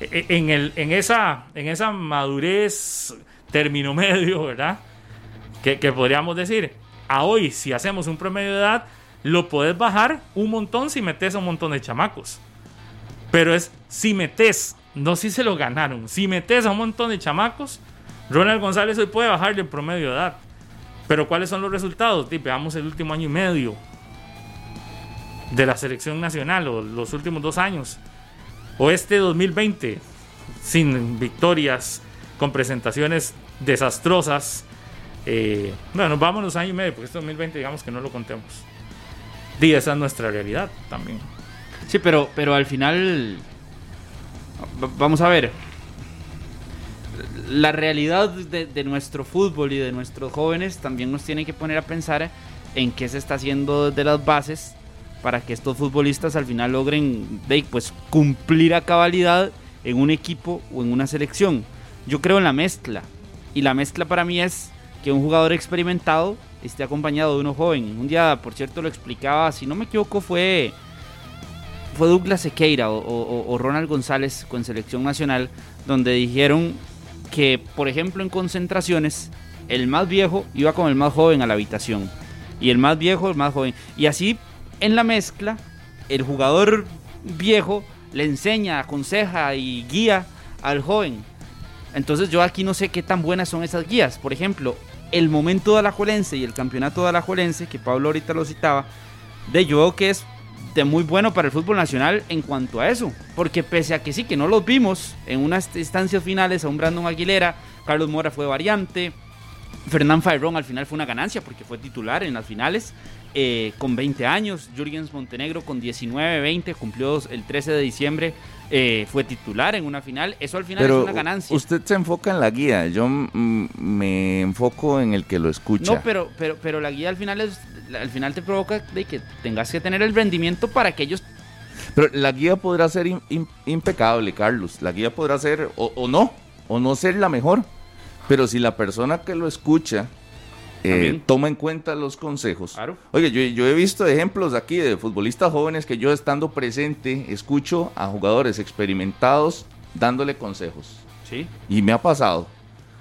en el, en esa, en esa madurez término medio, ¿verdad? Que, que podríamos decir, a hoy, si hacemos un promedio de edad, lo puedes bajar un montón si metes a un montón de chamacos. Pero es si metes, no si se lo ganaron, si metes a un montón de chamacos, Ronald González hoy puede bajarle el promedio de edad. Pero ¿cuáles son los resultados? veamos el último año y medio de la selección nacional o los últimos dos años. O este 2020, sin victorias, con presentaciones desastrosas. Eh, bueno, vamos los años y medio, porque este 2020 digamos que no lo contemos. Y esa es nuestra realidad también. Sí, pero, pero al final, vamos a ver, la realidad de, nuestro fútbol y de nuestros jóvenes también nos tiene que poner a pensar en qué se está haciendo desde las bases para que estos futbolistas al final logren pues, cumplir a cabalidad en un equipo o en una selección. Yo creo en la mezcla. Y la mezcla para mí es que un jugador experimentado esté acompañado de uno joven. Un día, por cierto, lo explicaba, si no me equivoco, fue, fue Douglas Sequeira o, o Ronald González con selección nacional, donde dijeron que, por ejemplo, en concentraciones, el más viejo iba con el más joven a la habitación. Y el más viejo, el más joven. Y así, en la mezcla, el jugador viejo le enseña, aconseja y guía al joven. Entonces yo aquí no sé qué tan buenas son esas guías. Por ejemplo, el momento de Alajuelense y el campeonato de Alajuelense, que Pablo ahorita lo citaba, de yo que es de muy bueno para el fútbol nacional en cuanto a eso. Porque pese a que sí, que no los vimos en unas instancias finales, a un Brandon Aguilera, Carlos Mora fue variante, Fernán Fairón al final fue una ganancia porque fue titular en las finales. Eh, con 20 años, Jürgens Montenegro con 19, 20, cumplió el 13 de diciembre, eh, fue titular en una final, eso al final es una ganancia. Usted se enfoca en la guía, yo me enfoco en el que lo escucha. No, pero, pero, pero la guía al final es, al final te provoca de que tengas que tener el rendimiento para que ellos... Pero la guía podrá ser impecable, Carlos, la guía podrá ser o no, o no ser la mejor, pero si la persona que lo escucha eh, toma en cuenta los consejos. Oye, yo, he visto ejemplos aquí de futbolistas jóvenes que yo estando presente escucho a jugadores experimentados dándole consejos. Sí. Y me ha pasado.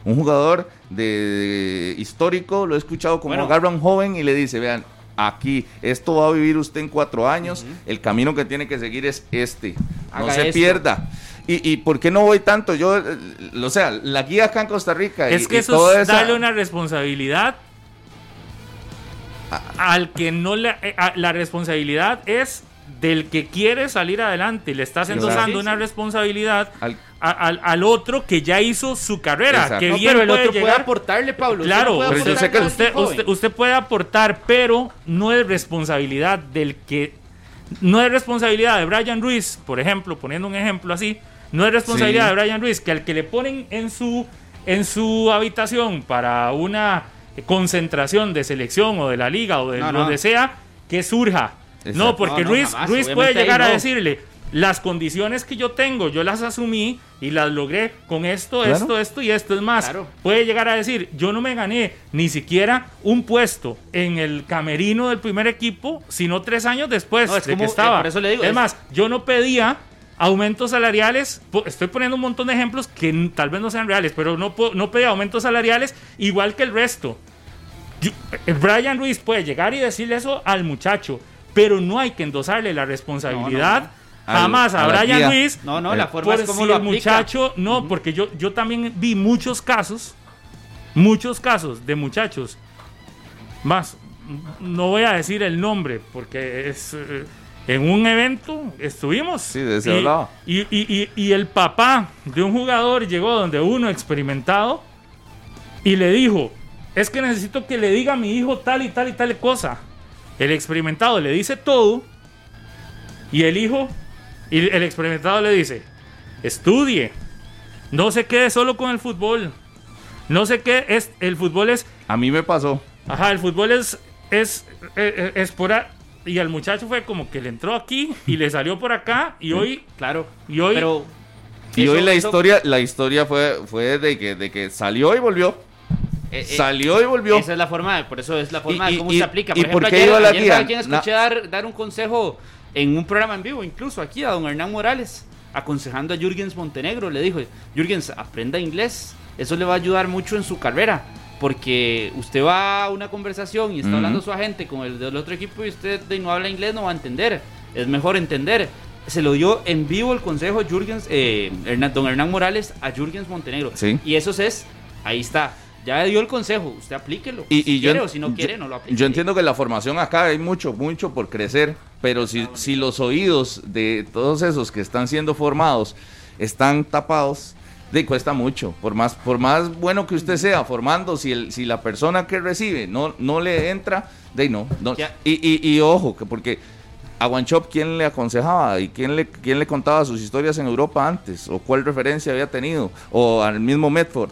Un jugador de, histórico lo he escuchado como agarra a un joven y le dice, vean, aquí, esto va a vivir usted en cuatro años, el camino que tiene que seguir es este, no se pierda. Y, por qué no voy tanto? Yo, eh, o sea, la guía acá en Costa Rica. Es que eso es darle una responsabilidad al que no le, eh, la responsabilidad es del que quiere salir adelante. Le estás endosando una responsabilidad al, al, otro que ya hizo su carrera. Que bien pero el otro puede aportarle, Pablo. Claro, usted, usted, puede aportar, pero no es responsabilidad del que. No es responsabilidad de Brian Ruiz, por ejemplo, poniendo un ejemplo así. No es responsabilidad de Brian Ruiz que al que le ponen en su, en su habitación para una concentración de selección o de la liga o de lo que sea que surja. No, porque Ruiz, Ruiz puede llegar a decirle, las condiciones que yo tengo, yo las asumí y las logré con esto, esto, esto y esto. Es más, puede llegar a decir, yo no me gané ni siquiera un puesto en el camerino del primer equipo, sino tres años después de que estaba. eso le digo, es, más, yo no pedía aumentos salariales, estoy poniendo un montón de ejemplos que tal vez no sean reales, pero no, no pedía aumentos salariales igual que el resto. Eh, Brian Ruiz puede llegar y decirle eso al muchacho, pero no hay que endosarle la responsabilidad. Jamás a, Brian Ruiz. No, no, la forma es como lo el muchacho. No, porque yo, yo también vi muchos casos, muchos casos de muchachos. Más, no voy a decir el nombre porque es. Eh, en un evento estuvimos. Sí, de ese y, y, y, el papá de un jugador llegó donde uno experimentado y le dijo: Es que necesito que le diga a mi hijo tal y tal y tal cosa. El experimentado le dice todo y el hijo, y el experimentado le dice: Estudie, no se quede solo con el fútbol. No sé qué es, el fútbol es... A mí me pasó. Ajá, el fútbol es, es, es, es, es por, y al muchacho fue como que le entró aquí y le salió por acá y hoy claro y hoy pero y hoy la historia la historia fue fue de que de que salió y volvió eh, eh, salió y volvió esa es la forma por eso es la forma de cómo se aplica por ejemplo ayer, la ayer alguien escuché dar, dar un consejo en un programa en vivo incluso aquí a don Hernán Morales aconsejando a Jürgens Montenegro le dijo Jürgens aprenda inglés eso le va a ayudar mucho en su carrera porque usted va a una conversación y está hablando su agente con el del otro equipo y usted no habla inglés, no va a entender. Es mejor entender. Se lo dio en vivo el consejo Jürgens, eh, don Hernán Morales a Jürgens Montenegro. Y eso es ahí está. Ya dio el consejo, usted aplíquelo. Y, si yo, quiere o si no quiere, yo- no lo aplique. Yo entiendo que la formación acá hay mucho, mucho por crecer, pero si, si los oídos de todos esos que están siendo formados están tapados, de cuesta mucho. Por más, por más bueno que usted sea formando, si, el, si la persona que recibe no, no le entra, de ahí no. no. Y, y, y ojo, que porque a Guanchop, ¿quién le aconsejaba? ¿Y quién le, quién le contaba sus historias en Europa antes? ¿O cuál referencia había tenido? ¿O al mismo Medford?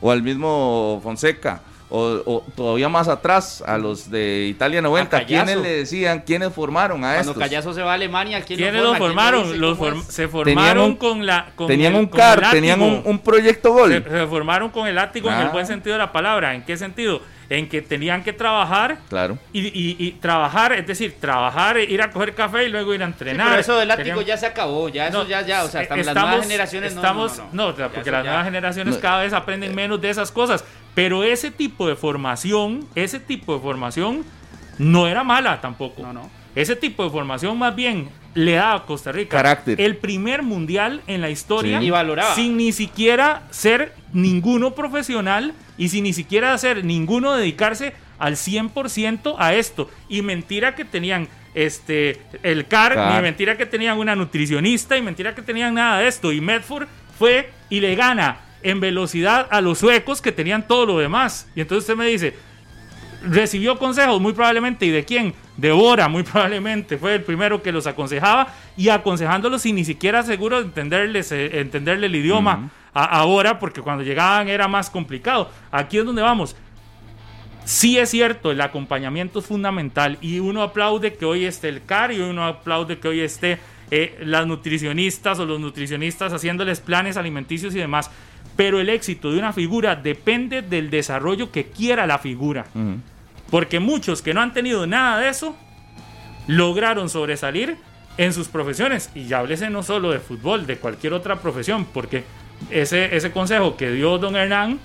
O al mismo Fonseca, o, o todavía más atrás, a los de Italia 90, A Callazo. ¿quiénes le decían, quiénes formaron a Cuando estos? Callazo se va a Alemania, ¿quién ¿Quiénes lo formaron? Los form- se formaron un- con la. con tenían el- un CAR, tenían un, un proyecto gol. Se, se formaron con el látigo en Ah. el buen sentido de la palabra. ¿En qué sentido? En que tenían que trabajar Claro. y, y- y trabajar, es decir, trabajar, ir a coger café y luego ir a Sí, entrenar. pero eso del látigo ya se acabó, ya eso No, ya, ya, o sea, hasta las estamos- nuevas generaciones no, estamos, no, no, no. Porque las ya- nuevas generaciones No. cada vez aprenden menos de esas cosas. Pero ese tipo de formación, ese tipo de formación no era mala tampoco. No, no. Ese tipo de formación más bien le da a Costa Rica Carácter. el primer mundial en la historia Sí. Y valoraba. sin ni siquiera ser ninguno profesional y sin ni siquiera hacer ninguno dedicarse al 100% a esto. Y mentira que tenían este el CAR, CAR. ni mentira que tenían una nutricionista, y mentira que tenían nada de esto. Y Medford fue y le gana en velocidad a los suecos que tenían todo lo demás. Y entonces usted me dice, recibió consejos muy probablemente. ¿Y de quién? De Bora, muy probablemente. Fue el primero que los aconsejaba y aconsejándolos sin ni siquiera seguro de entenderles, eh, entenderle el idioma a, a Bora, porque cuando llegaban era más complicado. Aquí es donde vamos. Sí es cierto, el acompañamiento es fundamental y uno aplaude que hoy esté el CAR y uno aplaude que hoy esté eh, las nutricionistas o los nutricionistas haciéndoles planes alimenticios y demás. Pero el éxito de una figura depende del desarrollo que quiera la figura. Porque muchos que no han tenido nada de eso lograron sobresalir en sus profesiones. Y ya háblese no solo de fútbol, de cualquier otra profesión, porque ese, ese consejo que dio don Hernán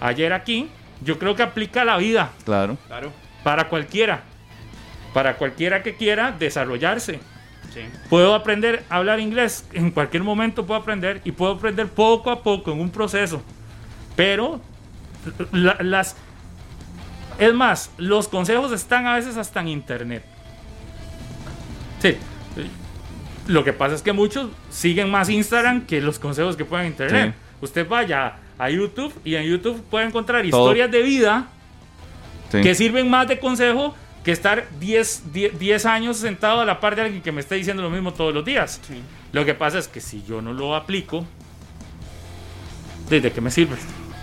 ayer aquí, yo creo que aplica a la vida Claro. Claro, para cualquiera. Para cualquiera que quiera desarrollarse. sí. Puedo aprender a hablar inglés, en cualquier momento puedo aprender y puedo aprender poco a poco en un proceso. Pero la- las es más, los consejos están a veces hasta en internet. Sí. Lo que pasa es que muchos siguen más Instagram que los consejos que pueden en internet. Usted vaya a YouTube y en YouTube puede encontrar Todo. historias de vida Sí. que sirven más de consejo que estar 10, 10, 10 años sentado a la par de alguien que me esté diciendo lo mismo todos los días. Sí. Lo que pasa es que si yo no lo aplico, ¿de qué me sirve?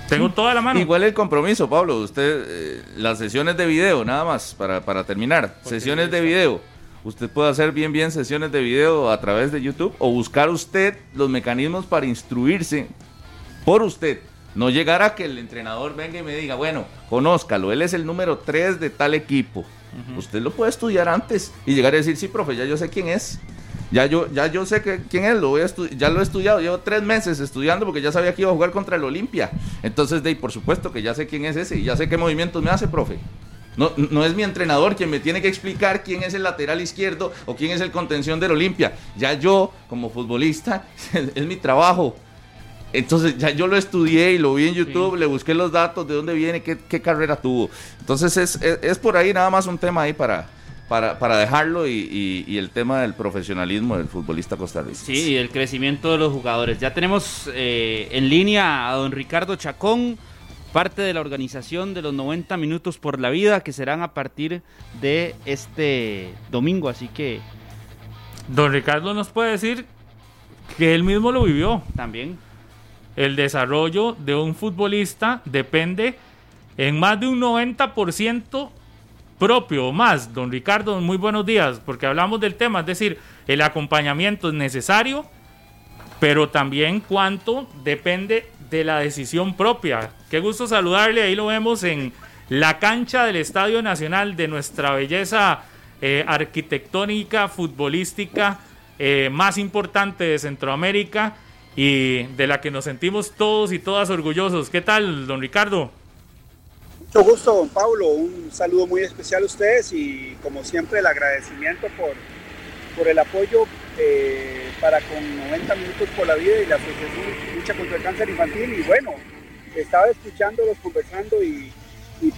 Tengo toda la mano. Igual el compromiso, Pablo. Usted, eh, las sesiones de video, nada más, para, para terminar. Porque sesiones de está- video. Usted puede hacer bien, bien sesiones de video a través de YouTube o buscar usted los mecanismos para instruirse por usted. No llegar a que el entrenador venga y me diga, bueno, conózcalo, él es el número 3 de tal equipo. Usted lo puede estudiar antes y llegar a decir, sí, profe, ya yo sé quién es. Ya yo, ya yo sé que, quién es, lo voy a ya lo he estudiado, llevo tres meses estudiando porque ya sabía que iba a jugar contra el Olimpia. Entonces, de por supuesto que ya sé quién es ese y ya sé qué movimientos me hace, profe. No, no es mi entrenador quien me tiene que explicar quién es el lateral izquierdo o quién es el contención del Olimpia. Ya yo, como futbolista, es mi trabajo. Entonces ya yo lo estudié y lo vi en YouTube, le busqué los datos, de dónde viene, qué, qué carrera tuvo. Entonces es, es, es por ahí nada más un tema ahí para, para, para dejarlo y, y- y el tema del profesionalismo del futbolista costarricense. Sí, y el crecimiento de los jugadores. Ya tenemos eh, en línea a don Ricardo Chacón, parte de la organización de los 90 minutos por la vida, que serán a partir de este domingo. Así que Don Ricardo nos puede decir que él mismo lo vivió. también El desarrollo de un futbolista depende en más de un 90% propio o más. Don Ricardo, muy buenos días, porque hablamos del tema, es decir, el acompañamiento es necesario, pero también cuánto depende de la decisión propia. Qué gusto saludarle, ahí lo vemos en la cancha del Estadio Nacional de nuestra belleza eh, arquitectónica, futbolística eh, más importante de Centroamérica y de la que nos sentimos todos y todas orgullosos. ¿Qué tal, don Ricardo? Mucho gusto, don Pablo. Un saludo muy especial a ustedes y, como siempre, el agradecimiento por, por el apoyo eh, para con 90 minutos por la vida y la Asociación Lucha contra el Cáncer Infantil. Y bueno, estaba escuchándolos conversando y,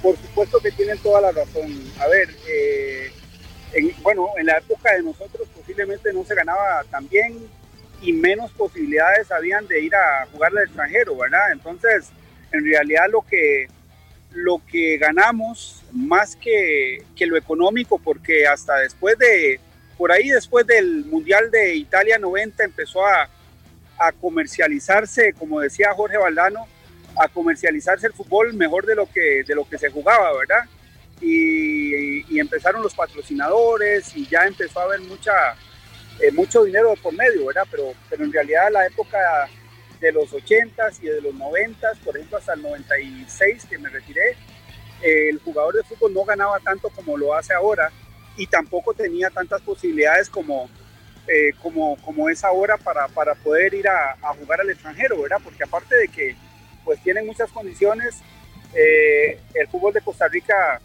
por supuesto que tienen toda la razón. A ver, eh, bueno, en la época de nosotros posiblemente no se ganaba tan bien y menos posibilidades habían de ir a jugar al extranjero, ¿verdad? Entonces, en realidad lo que, lo que ganamos más que, que lo económico, porque hasta después de, por ahí después del Mundial de Italia 90 empezó a, comercializarse, como decía Jorge Valdano, a comercializarse el fútbol mejor de lo que, de lo que se jugaba, ¿verdad? Y, empezaron los patrocinadores y ya empezó a haber mucha, eh, mucho dinero por medio, ¿verdad? Pero, pero en realidad la época de los 80s y de los 90s, por ejemplo hasta el 96 que me retiré, el jugador de fútbol no ganaba tanto como lo hace ahora y tampoco tenía tantas posibilidades como, eh, como, como es ahora para, para poder ir a, a, jugar al extranjero, ¿verdad? Porque aparte de que pues tienen muchas condiciones, eh, el fútbol de Costa Rica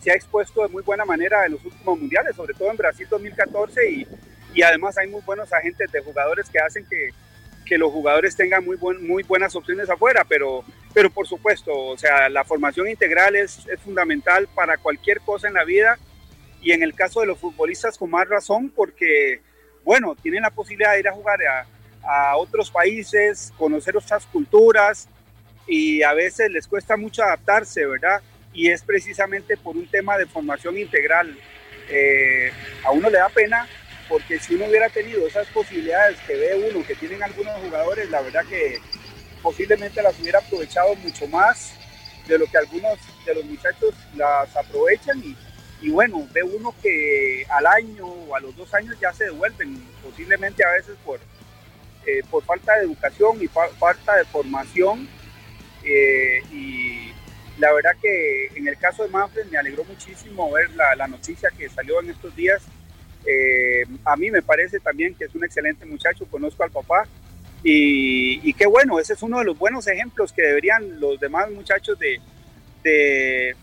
se ha expuesto de muy buena manera en los últimos mundiales, sobre todo en Brasil 2014 y, y además hay muy buenos agentes de jugadores que hacen que, que los jugadores tengan muy, buen, muy buenas opciones afuera, pero, pero por supuesto, o sea, la formación integral es, es fundamental para cualquier cosa en la vida y en el caso de los futbolistas con más razón porque, bueno, tienen la posibilidad de ir a jugar a, a otros países, conocer otras culturas y a veces les cuesta mucho adaptarse, ¿verdad? Y es precisamente por un tema de formación integral. Eh, a uno le da pena porque si uno hubiera tenido esas posibilidades que ve uno, que tienen algunos jugadores, la verdad que posiblemente las hubiera aprovechado mucho más de lo que algunos de los muchachos las aprovechan y, y bueno, ve uno que al año o a los dos años ya se devuelven, posiblemente a veces por, eh, por falta de educación y falta de formación. Eh, y la verdad que en el caso de Manfred me alegró muchísimo ver la, la noticia que salió en estos días. Eh, a mí me parece también que es un excelente muchacho, conozco al papá y, y, qué bueno, ese es uno de los buenos ejemplos que deberían los demás muchachos de, de,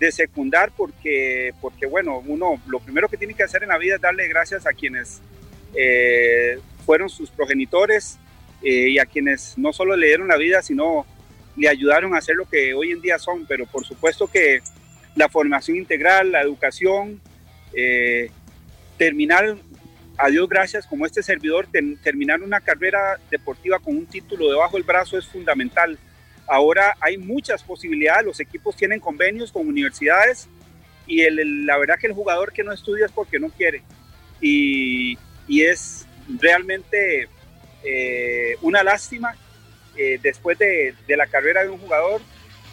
de, secundar porque, porque, bueno, uno lo primero que tiene que hacer en la vida es darle gracias a quienes eh, fueron sus progenitores eh, y a quienes no solo le dieron la vida, sino le ayudaron a hacer lo que hoy en día son. Pero por supuesto que la formación integral, la educación, eh, terminar, a Dios gracias, como este servidor, terminar una carrera deportiva con un título debajo del brazo es fundamental. Ahora hay muchas posibilidades, los equipos tienen convenios con universidades y la verdad que el jugador que no estudia es porque no quiere. Y, es realmente eh, una lástima eh, después de, la carrera de un jugador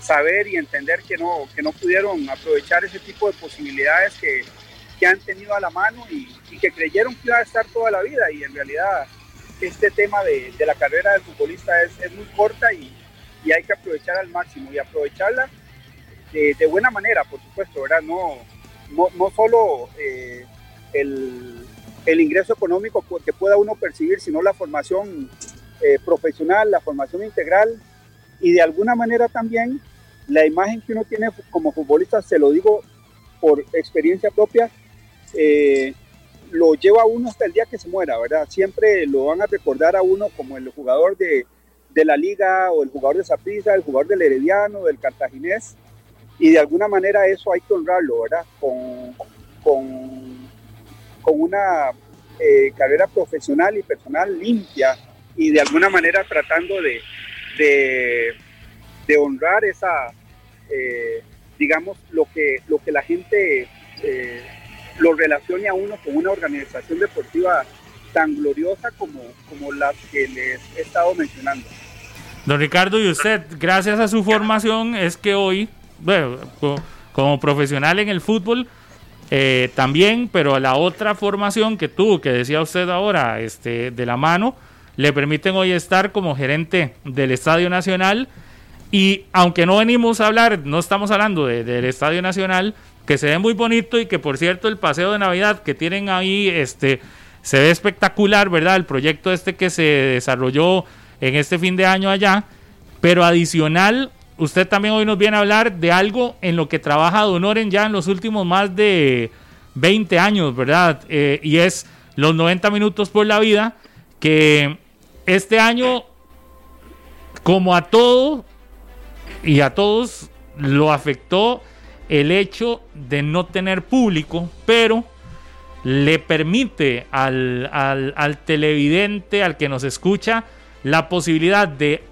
saber y entender que no, que no pudieron aprovechar ese tipo de posibilidades que, que han tenido a la mano y, que creyeron que iba a estar toda la vida y en realidad este tema de, de la carrera del futbolista es, es muy corta y, y, hay que aprovechar al máximo y aprovecharla de, de buena manera, por supuesto, ¿verdad? No, no, no solo eh, el, el ingreso económico que pueda uno percibir, sino la formación eh, profesional, la formación integral y de alguna manera también la imagen que uno tiene como futbolista, se lo digo por experiencia propia, eh, lo lleva a uno hasta el día que se muera, ¿verdad? Siempre lo van a recordar a uno como el jugador de, de la liga o el jugador de Zaprisa, el jugador del Herediano, del Cartaginés, y de alguna manera eso hay que honrarlo, ¿verdad? Con, con con una eh, carrera profesional y personal limpia y de alguna manera tratando de, de, honrar esa, eh, digamos, lo que, lo que la gente eh, lo relacione a uno con una organización deportiva tan gloriosa como, como las que les he estado mencionando. Don Ricardo, y usted, gracias a su formación, es que hoy, bueno, como profesional en el fútbol, eh, también, pero la otra formación que tuvo, que decía usted ahora, este, de la mano, le permiten hoy estar como gerente del Estadio Nacional. Y aunque no venimos a hablar, no estamos hablando del Estadio Nacional, que se ve muy bonito y que por cierto el paseo de Navidad que tienen ahí, este, se ve espectacular, ¿verdad? El proyecto este que se desarrolló en este fin de año allá. Pero adicional usted también hoy nos viene a hablar de algo en lo que trabaja Donoren ya en los últimos más de 20 años, ¿verdad? Eh, y es los 90 minutos por la vida, que este año como a todo y a todos lo afectó el hecho de no tener público, pero le permite al, al, televidente, al que nos escucha, la posibilidad de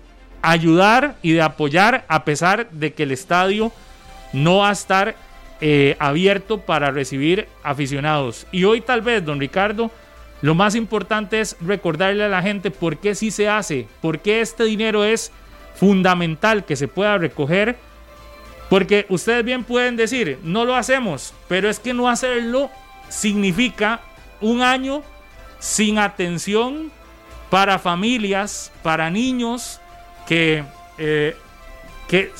ayudar y de apoyar a pesar de que el estadio no va a estar eh, abierto para recibir aficionados. Y hoy tal vez, don Ricardo, lo más importante es recordarle a la gente por qué sí se hace, por qué este dinero es fundamental que se pueda recoger. Porque ustedes bien pueden decir, no lo hacemos, pero es que no hacerlo significa un año sin atención para familias, para niños que, eh, que,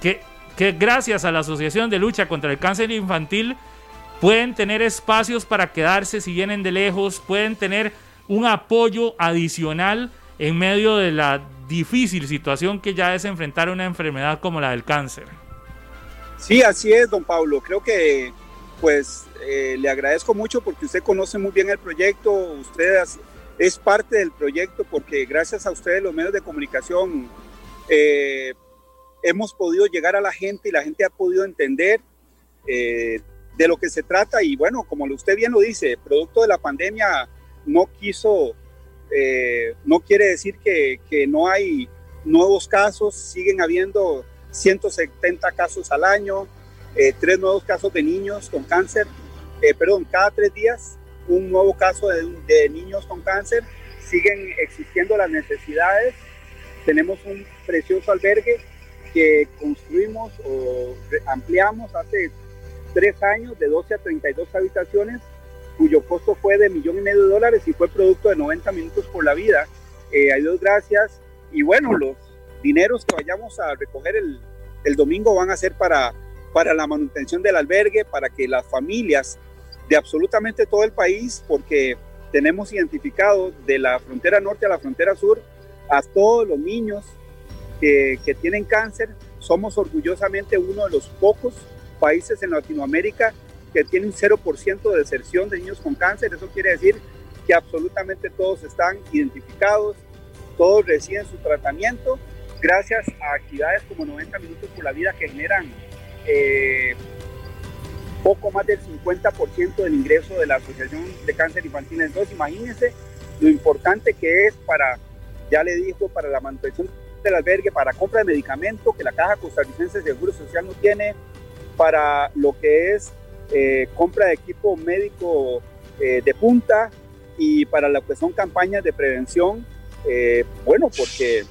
que, que gracias a la Asociación de Lucha contra el Cáncer Infantil pueden tener espacios para quedarse si vienen de lejos, pueden tener un apoyo adicional en medio de la difícil situación que ya es enfrentar una enfermedad como la del cáncer. Sí, así es, don Pablo. Creo que pues eh, le agradezco mucho porque usted conoce muy bien el proyecto, usted es parte del proyecto porque gracias a ustedes los medios de comunicación eh, hemos podido llegar a la gente y la gente ha podido entender eh, de lo que se trata. Y bueno, como usted bien lo dice, producto de la pandemia no quiso, no quiere decir que, que no hay nuevos casos, siguen habiendo 170 casos al año, eh, tres nuevos casos de niños con cáncer, eh, perdón, cada tres días un nuevo caso de, niños con cáncer, siguen existiendo las necesidades, tenemos un precioso albergue que construimos o ampliamos hace tres años de 12 a 32 habitaciones, cuyo costo fue de millón y medio de dólares y fue producto de 90 minutos por la vida. Eh, a Dios gracias. Y bueno, los dineros que vayamos a recoger el, el domingo van a ser para para la manutención del albergue, para que las familias de absolutamente todo el país, porque tenemos identificado de la frontera norte a la frontera sur a todos los niños que, tienen cáncer. Somos orgullosamente uno de los pocos países en Latinoamérica que tiene un 0% de deserción de niños con cáncer. Eso quiere decir que absolutamente todos están identificados, todos reciben su tratamiento gracias a actividades como 90 minutos por la vida que generan eh, poco más del 50% del ingreso de la Asociación de Cáncer Infantil. Entonces, imagínense lo importante que es para, ya le dijo, para la manutención del albergue, para compra de medicamentos que la Caja Costarricense de Seguro Social no tiene, para lo que es eh, compra de equipo médico eh, de punta y para lo que son campañas de prevención. bueno, porque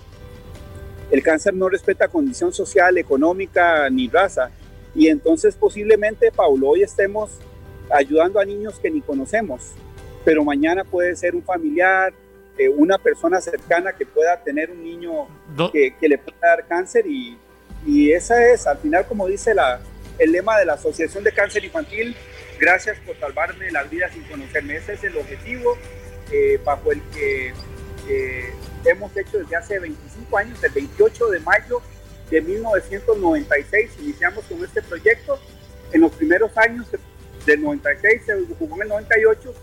el cáncer no respeta condición social, económica ni raza. Y entonces posiblemente, Paulo, hoy estemos ayudando a niños que ni conocemos, pero mañana puede ser un familiar, eh, una persona cercana que pueda tener un niño que, le pueda dar cáncer y, y, esa es, al final, como dice la, el lema de la Asociación de Cáncer Infantil, gracias por salvarme la vida sin conocerme. Ese es el objetivo eh, bajo el que eh, hemos hecho desde hace 25 años, el 28 de mayo de 1996 iniciamos con este proyecto. En los primeros años del 96 se jugó en el 98.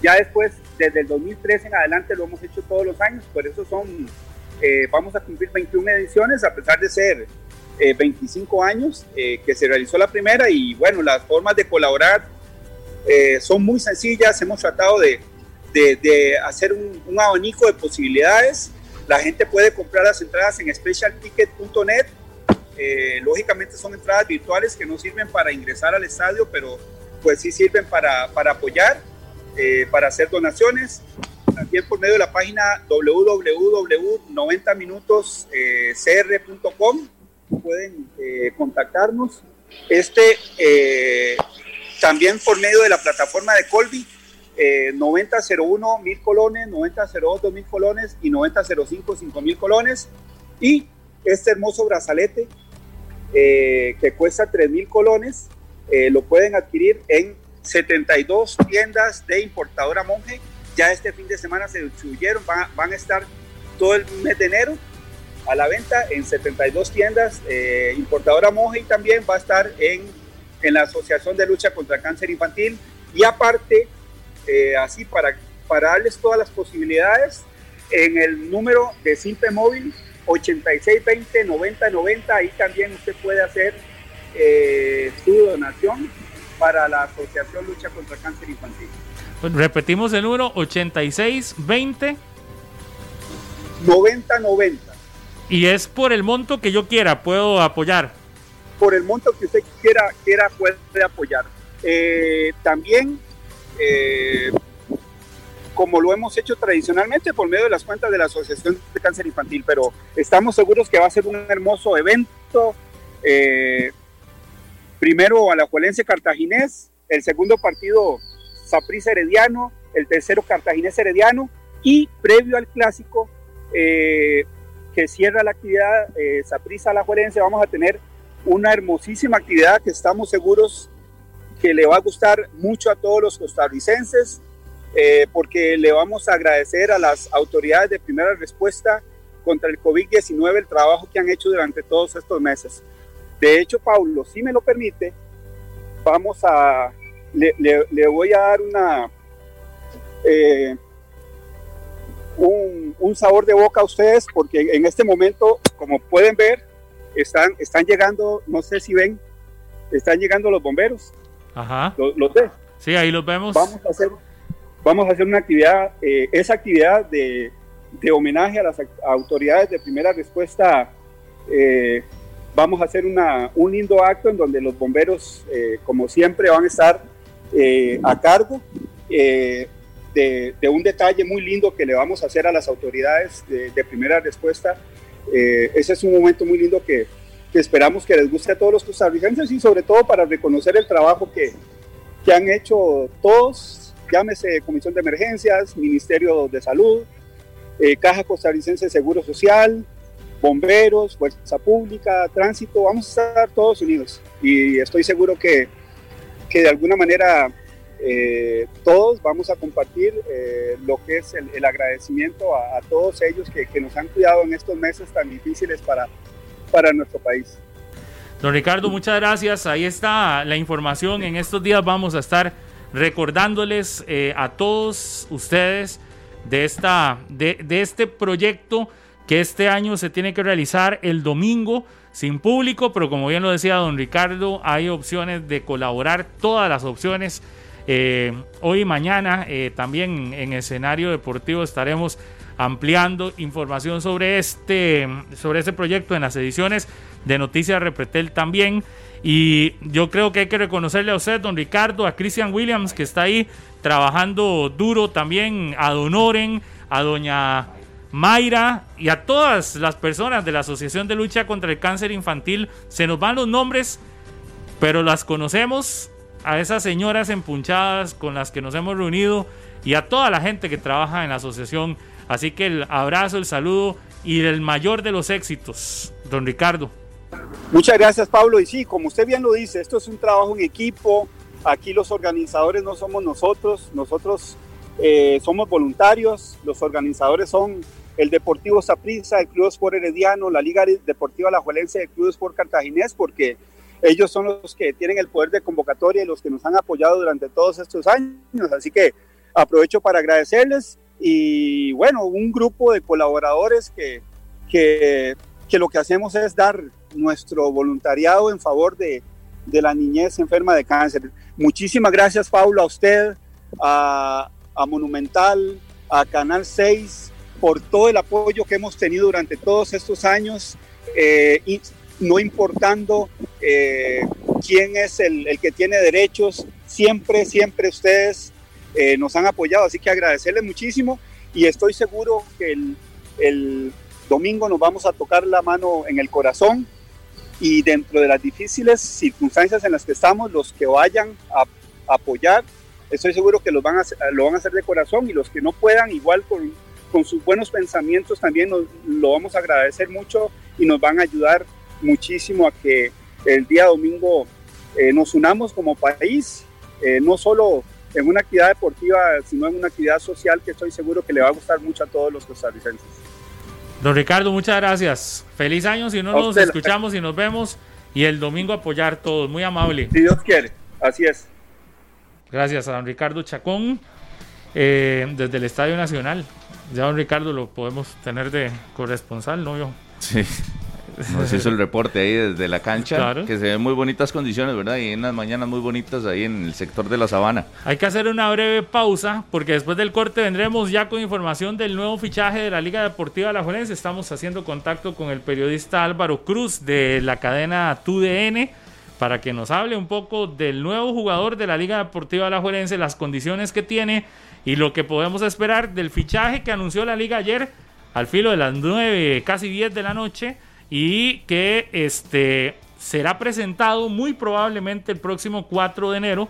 Ya después, desde el 2003 en adelante, lo hemos hecho todos los años. Por eso son, eh, vamos a cumplir 21 ediciones, a pesar de ser 25 eh, años eh, que se realizó la primera. Y bueno, las formas de colaborar son muy sencillas. Hemos tratado de, de, de hacer un, un abanico de posibilidades la gente puede comprar las entradas en specialticket.net. Eh, lógicamente son entradas virtuales que no sirven para ingresar al estadio, pero pues sí sirven para, para apoyar, eh, para hacer donaciones. También por medio de la página www.90minutoscr.com pueden eh, contactarnos. Este también por medio de la plataforma de Colby 9001 eh, mil colones, 9002 dos mil colones y 9005 cinco mil colones. Y este hermoso brazalete eh, que cuesta 3 mil colones eh, lo pueden adquirir en 72 tiendas de importadora monje. Ya este fin de semana se distribuyeron, van, a estar todo el mes de enero a la venta en 72 tiendas. importadora monje y también va a estar en, en la Asociación de Lucha contra Cáncer Infantil. Y aparte, eh, así para, para darles todas las posibilidades. En el número de Simpe Móvil 8620 9090, ahí también usted puede hacer eh, su donación para la Asociación Lucha contra Cáncer Infantil. repetimos el número 8620 9090. Y es por el monto que yo quiera, puedo apoyar. Por el monto que usted quiera, quiera puede apoyar. Eh, también, eh, como lo hemos hecho tradicionalmente por medio de las cuentas de la Asociación de Cáncer Infantil, pero estamos seguros que va a ser un hermoso evento. Eh, primero Alajuelense Cartaginés, el segundo partido Saprissa Herediano, el tercero Cartaginés Herediano y previo al clásico eh, que cierra la actividad eh, Saprissa Alajuelense, vamos a tener una hermosísima actividad que estamos seguros que le va a gustar mucho a todos los costarricenses, eh, porque le vamos a agradecer a las autoridades de primera respuesta contra el COVID-19 el trabajo que han hecho durante todos estos meses. De hecho, Paulo, si me lo permite, vamos a, le, voy a dar una, eh, un, un, sabor de boca a ustedes, porque en este momento, como pueden ver, están, están llegando, no sé si ven, están llegando los bomberos. Ajá. ¿Los, los ven? Sí, ahí los vemos. Vamos a hacer, vamos a hacer una actividad, eh, esa actividad de, de, homenaje a las autoridades de primera respuesta. Eh, vamos a hacer una, un lindo acto en donde los bomberos, eh, como siempre, van a estar a cargo de, de, un detalle muy lindo que le vamos a hacer a las autoridades de, de primera respuesta. ese es un momento muy lindo que, esperamos que les guste a todos los costarricenses y sobre todo para reconocer el trabajo que, que han hecho todos, llámese Comisión de Emergencias, Ministerio de Salud, Caja Costarricense de Seguro Social, bomberos, fuerza pública, tránsito, vamos a estar todos unidos. Y estoy seguro que, que de alguna manera eh, todos vamos a compartir eh, lo que es el, el agradecimiento a, a, todos ellos que, que, nos han cuidado en estos meses tan difíciles para, para nuestro país. Don Ricardo, muchas gracias. Ahí está la información. En estos días vamos a estar recordándoles eh, a todos ustedes de, esta, de, este proyecto que este año se tiene que realizar el domingo sin público, pero como bien lo decía don Ricardo, hay opciones de colaborar, todas las opciones. Eh, hoy y mañana eh, también en escenario deportivo estaremos ampliando información sobre este, sobre este proyecto en las ediciones de Noticias Repretel también. Y yo creo que hay que reconocerle a usted, don Ricardo, a Christian Williams, que está ahí trabajando duro también, a Don Oren, a doña Mayra y a todas las personas de la Asociación de Lucha contra el Cáncer Infantil. Se nos van los nombres, pero las conocemos. A esas señoras empunchadas con las que nos hemos reunido y a toda la gente que trabaja en la asociación. Así que el abrazo, el saludo y el mayor de los éxitos, don Ricardo. Muchas gracias, Pablo. Y sí, como usted bien lo dice, esto es un trabajo en equipo. Aquí los organizadores no somos nosotros, nosotros eh, somos voluntarios, los organizadores son el Deportivo Saprissa, el Club Sport Herediano, la Liga Deportiva Alajuelense, el Club Sport Cartaginés, porque ellos son los que tienen el poder de convocatoria y los que nos han apoyado durante todos estos años. Así que aprovecho para agradecerles y bueno, un grupo de colaboradores que, que, que lo que hacemos es dar nuestro voluntariado en favor de, de, la niñez enferma de cáncer. Muchísimas gracias, Paulo, a usted, a, Monumental, a Canal 6, por todo el apoyo que hemos tenido durante todos estos años, eh, y no importando eh, quién es el, que tiene derechos, siempre, siempre ustedes eh, nos han apoyado, así que agradecerles muchísimo y estoy seguro que el, el domingo nos vamos a tocar la mano en el corazón y dentro de las difíciles circunstancias en las que estamos, los que vayan a, apoyar, estoy seguro que los van a, lo van a hacer de corazón y los que no puedan, igual con, con sus buenos pensamientos también nos, lo vamos a agradecer mucho y nos van a ayudar muchísimo a que el día domingo eh, nos unamos como país, eh, no solo en una actividad deportiva, sino en una actividad social que estoy seguro que le va a gustar mucho a todos los costarricenses. Don Ricardo, muchas gracias. Feliz año si no nos usted, escuchamos y nos vemos. Y el domingo apoyar todos. Muy amable. Si Dios quiere, así es. Gracias a don Ricardo Chacón eh, desde el Estadio Nacional. Ya don Ricardo lo podemos tener de corresponsal, ¿no? Yo. Sí. Nos hizo el reporte ahí desde la cancha, que se ven muy bonitas condiciones, ¿verdad? Y en las mañanas muy bonitas ahí en el sector de la sabana. Hay que hacer una breve pausa, porque después del corte vendremos ya con información del nuevo fichaje de la Liga Deportiva Alajuelense. Estamos haciendo contacto con el periodista Álvaro Cruz de la cadena TUDN para que nos hable un poco del nuevo jugador de la Liga Deportiva Alajuelense, las condiciones que tiene y lo que podemos esperar del fichaje que anunció la liga ayer al filo de las 9, casi 10 de la noche y que este, será presentado muy probablemente el próximo 4 de enero,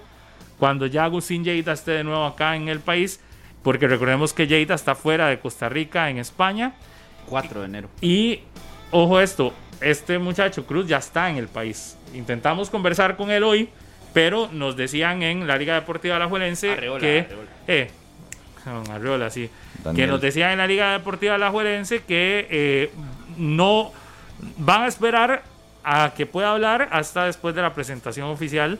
cuando ya Agustín Lleida esté de nuevo acá en el país, porque recordemos que Lleida está fuera de Costa Rica, en España. 4 de enero. Y, ojo esto, este muchacho Cruz ya está en el país. Intentamos conversar con él hoy, pero nos decían en la Liga Deportiva Alajuelense que... Eh, Arreola, sí. Que nos decían en la Liga Deportiva Alajuelense que eh, no van a esperar a que pueda hablar hasta después de la presentación oficial,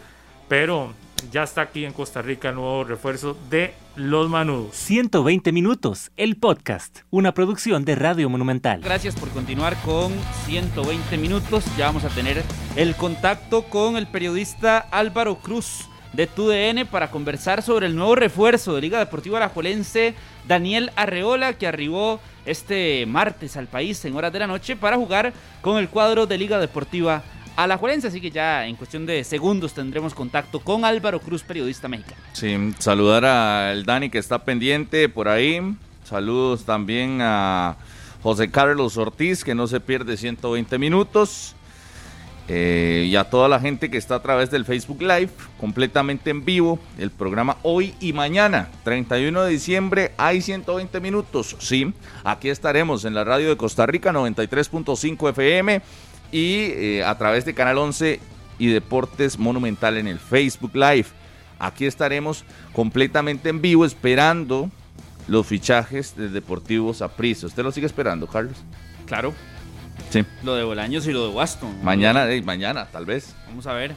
pero ya está aquí en Costa Rica el nuevo refuerzo de Los Manudos. 120 minutos, el podcast, una producción de Radio Monumental. Gracias por continuar con 120 minutos. Ya vamos a tener el contacto con el periodista Álvaro Cruz de TUDN para conversar sobre el nuevo refuerzo de Liga Deportiva Alajuelense, Daniel Arreola, que arribó este martes al país en horas de la noche para jugar con el cuadro de Liga Deportiva Alajuelense. Así que ya en cuestión de segundos tendremos contacto con Álvaro Cruz, periodista mexicano. Sí, saludar al Dani que está pendiente por ahí. Saludos también a José Carlos Ortiz, que no se pierde 120 minutos. Eh, y a toda la gente que está a través del Facebook Live, completamente en vivo, el programa hoy y mañana, 31 de diciembre, hay 120 minutos. Sí, aquí estaremos en la radio de Costa Rica, 93.5 FM, y eh, a través de Canal 11 y Deportes Monumental en el Facebook Live. Aquí estaremos completamente en vivo esperando los fichajes del Deportivo Saprissa. ¿Usted lo sigue esperando, Carlos? Claro. Lo de Bolaños y lo de Waston. Mañana, eh, mañana, tal vez. Vamos a ver.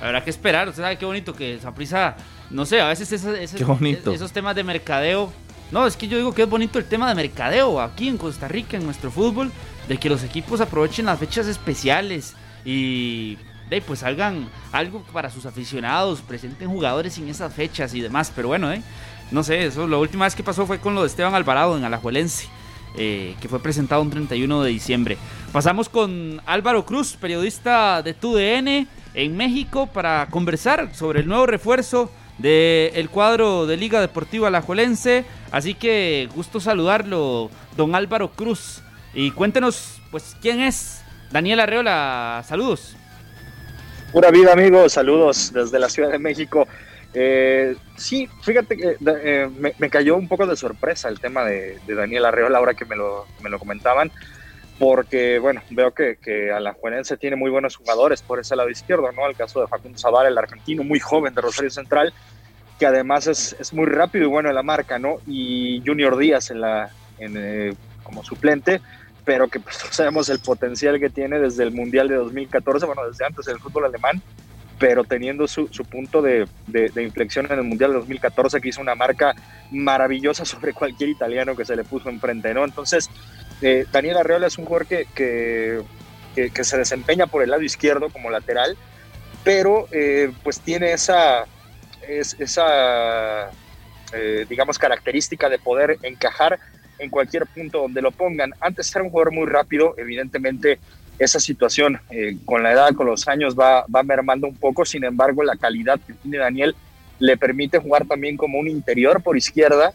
Habrá que esperar. Usted sabe qué bonito que prisa no sé, a veces esos, esos, temas de mercadeo. No, es que yo digo que es bonito el tema de mercadeo aquí en Costa Rica, en nuestro fútbol, de que los equipos aprovechen las fechas especiales y de, pues salgan algo para sus aficionados, presenten jugadores en esas fechas y demás. Pero bueno, eh, no sé, eso la última vez que pasó fue con lo de Esteban Alvarado en Alajuelense. Eh, que fue presentado un 31 de diciembre. Pasamos con Álvaro Cruz, periodista de TUDN en México, para conversar sobre el nuevo refuerzo del cuadro de Liga Deportiva Alajuelense. Así que gusto saludarlo, don Álvaro Cruz. Y cuéntenos, pues, quién es Daniel Arreola. Saludos. Pura vida, amigos. Saludos desde la Ciudad de México. Eh, sí, fíjate que eh, me, cayó un poco de sorpresa el tema de, Daniel Arreola ahora que me lo, me lo comentaban, porque bueno, veo que, que Alajuelense tiene muy buenos jugadores por ese lado izquierdo, ¿no? El caso de Facundo Zavala, el argentino muy joven de Rosario Central, que además es, es muy rápido y bueno en la marca, ¿no? Y Junior Díaz en la, en, eh, como suplente, pero que pues sabemos el potencial que tiene desde el Mundial de 2014, bueno, desde antes del fútbol alemán, pero teniendo su, su punto de, de, inflexión en el Mundial de 2014, que hizo una marca maravillosa sobre cualquier italiano que se le puso enfrente, ¿no? Entonces, eh, Daniel Arreola es un jugador que, que, se desempeña por el lado izquierdo como lateral, pero eh, pues tiene esa, esa eh, digamos, característica de poder encajar en cualquier punto donde lo pongan. Antes era un jugador muy rápido, evidentemente esa situación con la edad, con los años va, va mermando un poco, sin embargo la calidad que tiene Daniel le permite jugar también como un interior por izquierda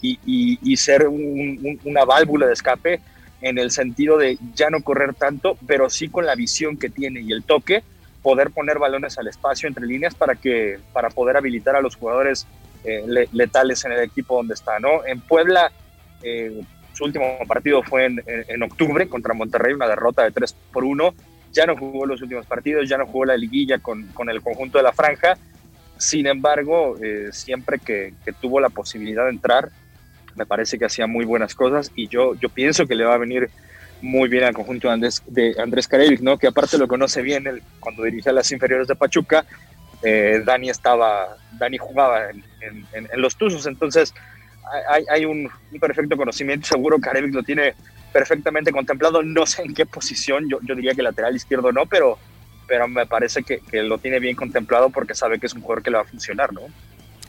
y, ser una válvula de escape en el sentido de ya no correr tanto, pero sí con la visión que tiene y el toque, poder poner balones al espacio entre líneas para, que, para poder habilitar a los jugadores eh, letales en el equipo donde está. ¿no? En Puebla eh, su último partido fue en, octubre contra Monterrey, una derrota de 3 por 1. Ya no jugó los últimos partidos, ya no jugó la liguilla con, con el conjunto de la franja. Sin embargo, eh, siempre que, tuvo la posibilidad de entrar, me parece que hacía muy buenas cosas y yo, yo pienso que le va a venir muy bien al conjunto de Andrés, de Andrés ¿no? que aparte lo conoce bien él, cuando dirigía las inferiores de Pachuca. Eh, Dani estaba, Dani jugaba en, en, los Tuzos, entonces hay, un, perfecto conocimiento, seguro que Arevic lo tiene perfectamente contemplado. No sé en qué posición, yo, yo diría que lateral izquierdo no, pero, pero me parece que, que, lo tiene bien contemplado porque sabe que es un jugador que le va a funcionar, ¿no?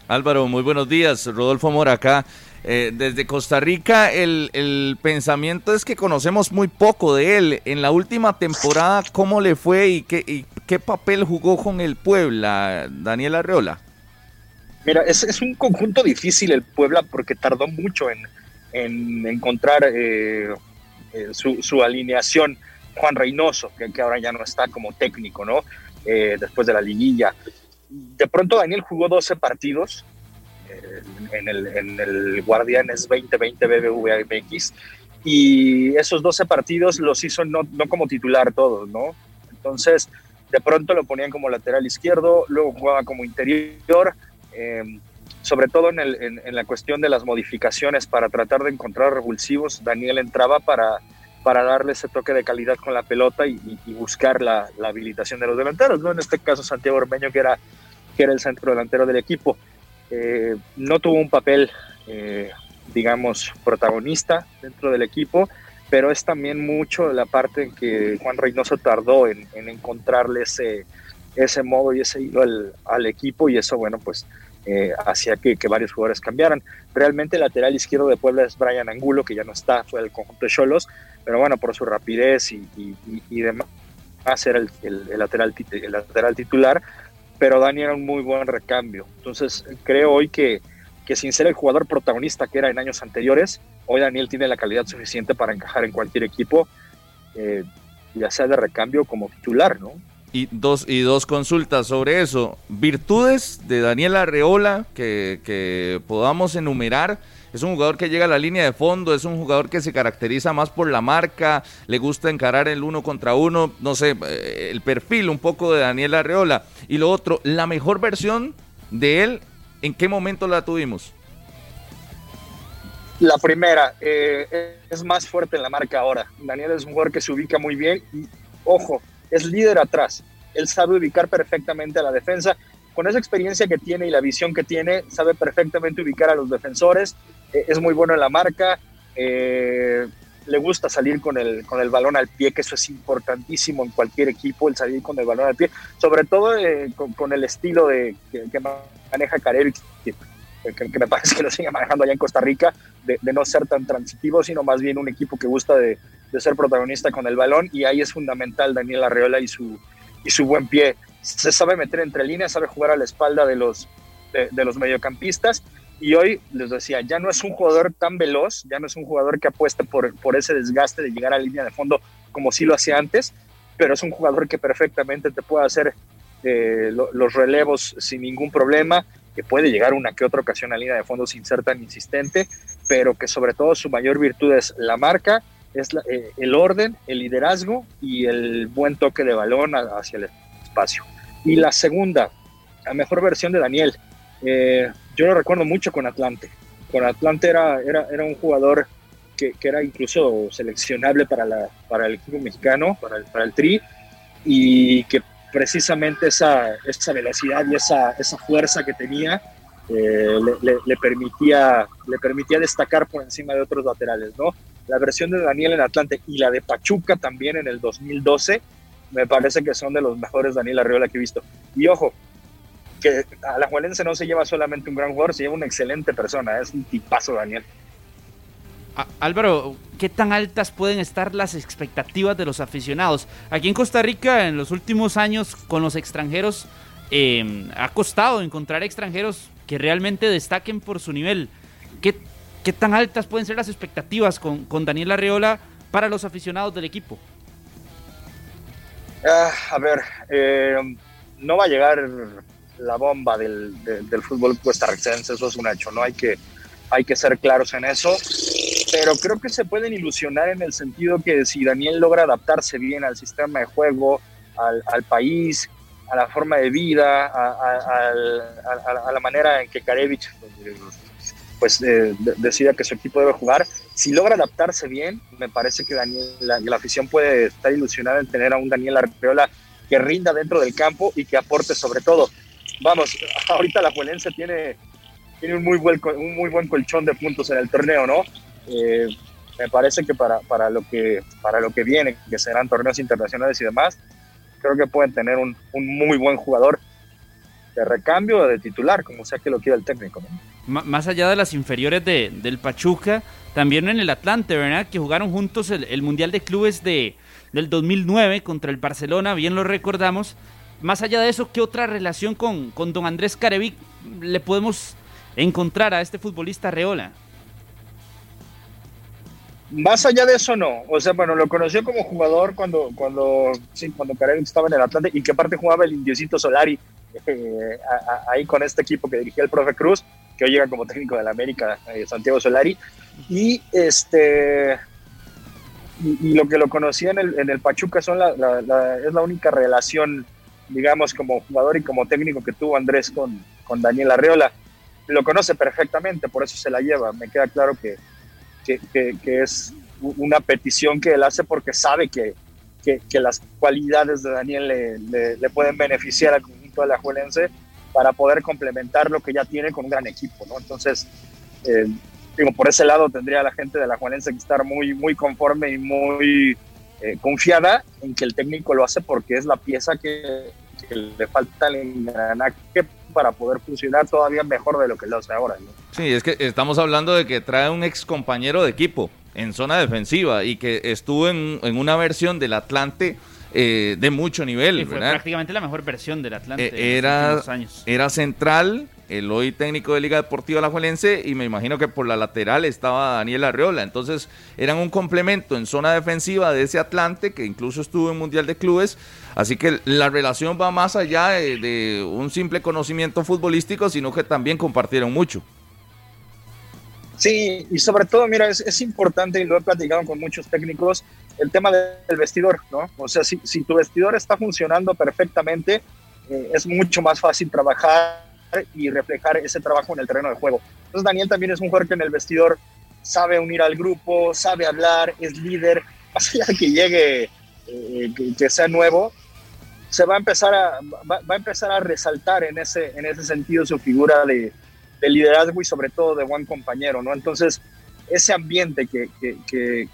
Álvaro, muy buenos días. Rodolfo Mora acá. Eh, desde Costa Rica el, el, pensamiento es que conocemos muy poco de él. En la última temporada, ¿cómo le fue y qué, qué papel jugó con el Puebla, Daniel Arreola? Mira, es, es, un conjunto difícil el Puebla porque tardó mucho en, en encontrar eh, eh, su, su, alineación. Juan Reynoso, que, que, ahora ya no está como técnico, ¿no? Eh, después de la liguilla. De pronto Daniel jugó 12 partidos en, el, en el Guardianes 2020 BBVA MX y esos 12 partidos los hizo no, como titular todos, ¿no? Entonces, de pronto lo ponían como lateral izquierdo, luego jugaba como interior, eh, sobre todo en, la cuestión de las modificaciones para tratar de encontrar revulsivos, Daniel entraba para, para darle ese toque de calidad con la pelota y, y buscar la, la, habilitación de los delanteros, ¿no? En este caso Santiago Ormeño, que era, que era el centro delantero del equipo. Eh, no tuvo un papel, eh, digamos, protagonista dentro del equipo, pero es también mucho la parte en que Juan Reynoso tardó en, en encontrarle ese, ese modo y ese hilo al, equipo y eso, bueno, pues eh, hacía que, varios jugadores cambiaran. Realmente el lateral izquierdo de Puebla es Brian Angulo, que ya no está, fue del conjunto de Cholos, pero bueno, por su rapidez y demás, era el, el, el, lateral, el lateral titular, pero Dani era un muy buen recambio. Entonces creo hoy que, que sin ser el jugador protagonista que era en años anteriores, hoy Daniel tiene la calidad suficiente para encajar en cualquier equipo, eh, ya sea de recambio como titular, ¿no? Y dos, y dos consultas sobre eso. Virtudes de Daniel Arreola que, que, podamos enumerar. Es un jugador que llega a la línea de fondo, es un jugador que se caracteriza más por la marca, le gusta encarar el uno contra uno, no sé, eh, el perfil un poco de Daniel Arreola. Y lo otro, la mejor versión de él, ¿en qué momento la tuvimos? La primera, eh, es más fuerte en la marca ahora. Daniel es un jugador que se ubica muy bien y, ojo, es líder atrás. Él sabe ubicar perfectamente a la defensa. Con esa experiencia que tiene y la visión que tiene, sabe perfectamente ubicar a los defensores. Eh, es muy bueno en la marca. Eh, le gusta salir con el, con el balón al pie, que eso es importantísimo en cualquier equipo, el salir con el balón al pie. Sobre todo eh, con, el estilo de, que, maneja Carevic, que, me parece que lo sigue manejando allá en Costa Rica, de, no ser tan transitivo, sino más bien un equipo que gusta de, de ser protagonista con el balón y ahí es fundamental Daniel Arreola y su, y su buen pie. Se sabe meter entre líneas, sabe jugar a la espalda de los, de, los mediocampistas y hoy les decía, ya no es un jugador tan veloz, ya no es un jugador que apueste por, por ese desgaste de llegar a línea de fondo como sí lo hacía antes, pero es un jugador que perfectamente te puede hacer eh, lo, los relevos sin ningún problema, que puede llegar una que otra ocasión a línea de fondo sin ser tan insistente, pero que sobre todo su mayor virtud es la marca, es la, eh, el orden, el liderazgo y el buen toque de balón hacia el espacio. Y la segunda, la mejor versión de Daniel, eh, yo lo recuerdo mucho con Atlante. Con Atlante era, era, era un jugador que, que, era incluso seleccionable para, la, para el equipo mexicano, para el, para el Tri, y que precisamente esa, esa velocidad y esa, esa fuerza que tenía eh, le, le, le, permitía, le permitía destacar por encima de otros laterales, ¿no? la versión de Daniel en Atlante y la de Pachuca también en el 2012, me parece que son de los mejores Daniel Arriola que he visto. Y ojo, que a la Juelense no se lleva solamente un gran jugador, se lleva una excelente persona, es un tipazo Daniel. Álvaro, ¿qué tan altas pueden estar las expectativas de los aficionados? Aquí en Costa Rica, en los últimos años, con los extranjeros, eh, ha costado encontrar extranjeros que realmente destaquen por su nivel. ¿Qué ¿Qué tan altas pueden ser las expectativas con, con Daniel Arreola para los aficionados del equipo? Uh, a ver, eh, no va a llegar la bomba del, de, del fútbol costarricense, eso es un hecho, ¿no? Hay que, hay que ser claros en eso, pero creo que se pueden ilusionar en el sentido que si Daniel logra adaptarse bien al sistema de juego, al, país, a la forma de vida, a, la manera en que Karevich pues eh, decida que su equipo debe jugar. Si logra adaptarse bien, me parece que Daniel, la, la, afición puede estar ilusionada en tener a un Daniel Arreola que rinda dentro del campo y que aporte sobre todo. Vamos, ahorita la Juelense tiene, tiene un, muy buen, un muy buen colchón de puntos en el torneo, ¿no? Eh, me parece que para, para, lo que para lo que viene, que serán torneos internacionales y demás, creo que pueden tener un, un muy buen jugador de recambio o de titular, como sea que lo quiera el técnico. Más allá de las inferiores de, del Pachuca, también en el Atlante, ¿verdad? Que jugaron juntos el, el Mundial de Clubes de, del 2009 contra el Barcelona, bien lo recordamos. Más allá de eso, ¿qué otra relación con, con don Andrés Carevic le podemos encontrar a este futbolista Reola? Más allá de eso, no. O sea, bueno, lo conoció como jugador cuando, cuando, sí, cuando Carevic estaba en el Atlante y que aparte jugaba el Indiosito Solari eh, ahí con este equipo que dirigía el profe Cruz, que hoy llega como técnico de la América, eh, Santiago Solari. Y este y, lo que lo conocía en el, en el Pachuca son la, es la única relación, digamos, como jugador y como técnico que tuvo Andrés con, con Daniel Arreola. Lo conoce perfectamente, por eso se la lleva. Me queda claro que, que, es una petición que él hace porque sabe que, que, las cualidades de Daniel le, le, pueden beneficiar al conjunto de la Juelense para poder complementar lo que ya tiene con un gran equipo, ¿no? Entonces, eh, digo, por ese lado tendría la gente de la Juelense que estar muy, muy conforme y muy eh, confiada en que el técnico lo hace porque es la pieza que, le falta el engranaje para poder funcionar todavía mejor de lo que lo hace ahora. ¿no? Sí, es que estamos hablando de que trae un ex compañero de equipo en zona defensiva y que estuvo en, en una versión del Atlante eh, de mucho nivel. fue prácticamente la mejor versión del Atlante. Eh, era, años. era central, el hoy técnico de Liga Deportiva Alajuelense, y me imagino que por la lateral estaba Daniel Arreola. Entonces eran un complemento en zona defensiva de ese Atlante, que incluso estuvo en Mundial de Clubes. Así que la relación va más allá de un simple conocimiento futbolístico, sino que también compartieron mucho. Sí, y sobre todo, mira, es, importante, y lo he platicado con muchos técnicos, el tema del vestidor, ¿no? O sea, si, si tu vestidor está funcionando perfectamente, eh, es mucho más fácil trabajar y reflejar ese trabajo en el terreno de juego. Entonces, Daniel también es un jugador que en el vestidor sabe unir al grupo, sabe hablar, es líder, más allá de que llegue, eh, que, sea nuevo, se va a empezar a, va, va, a empezar a resaltar en ese, en ese sentido su figura de, de liderazgo y sobre todo de buen compañero, ¿no? Entonces, ese ambiente que, que,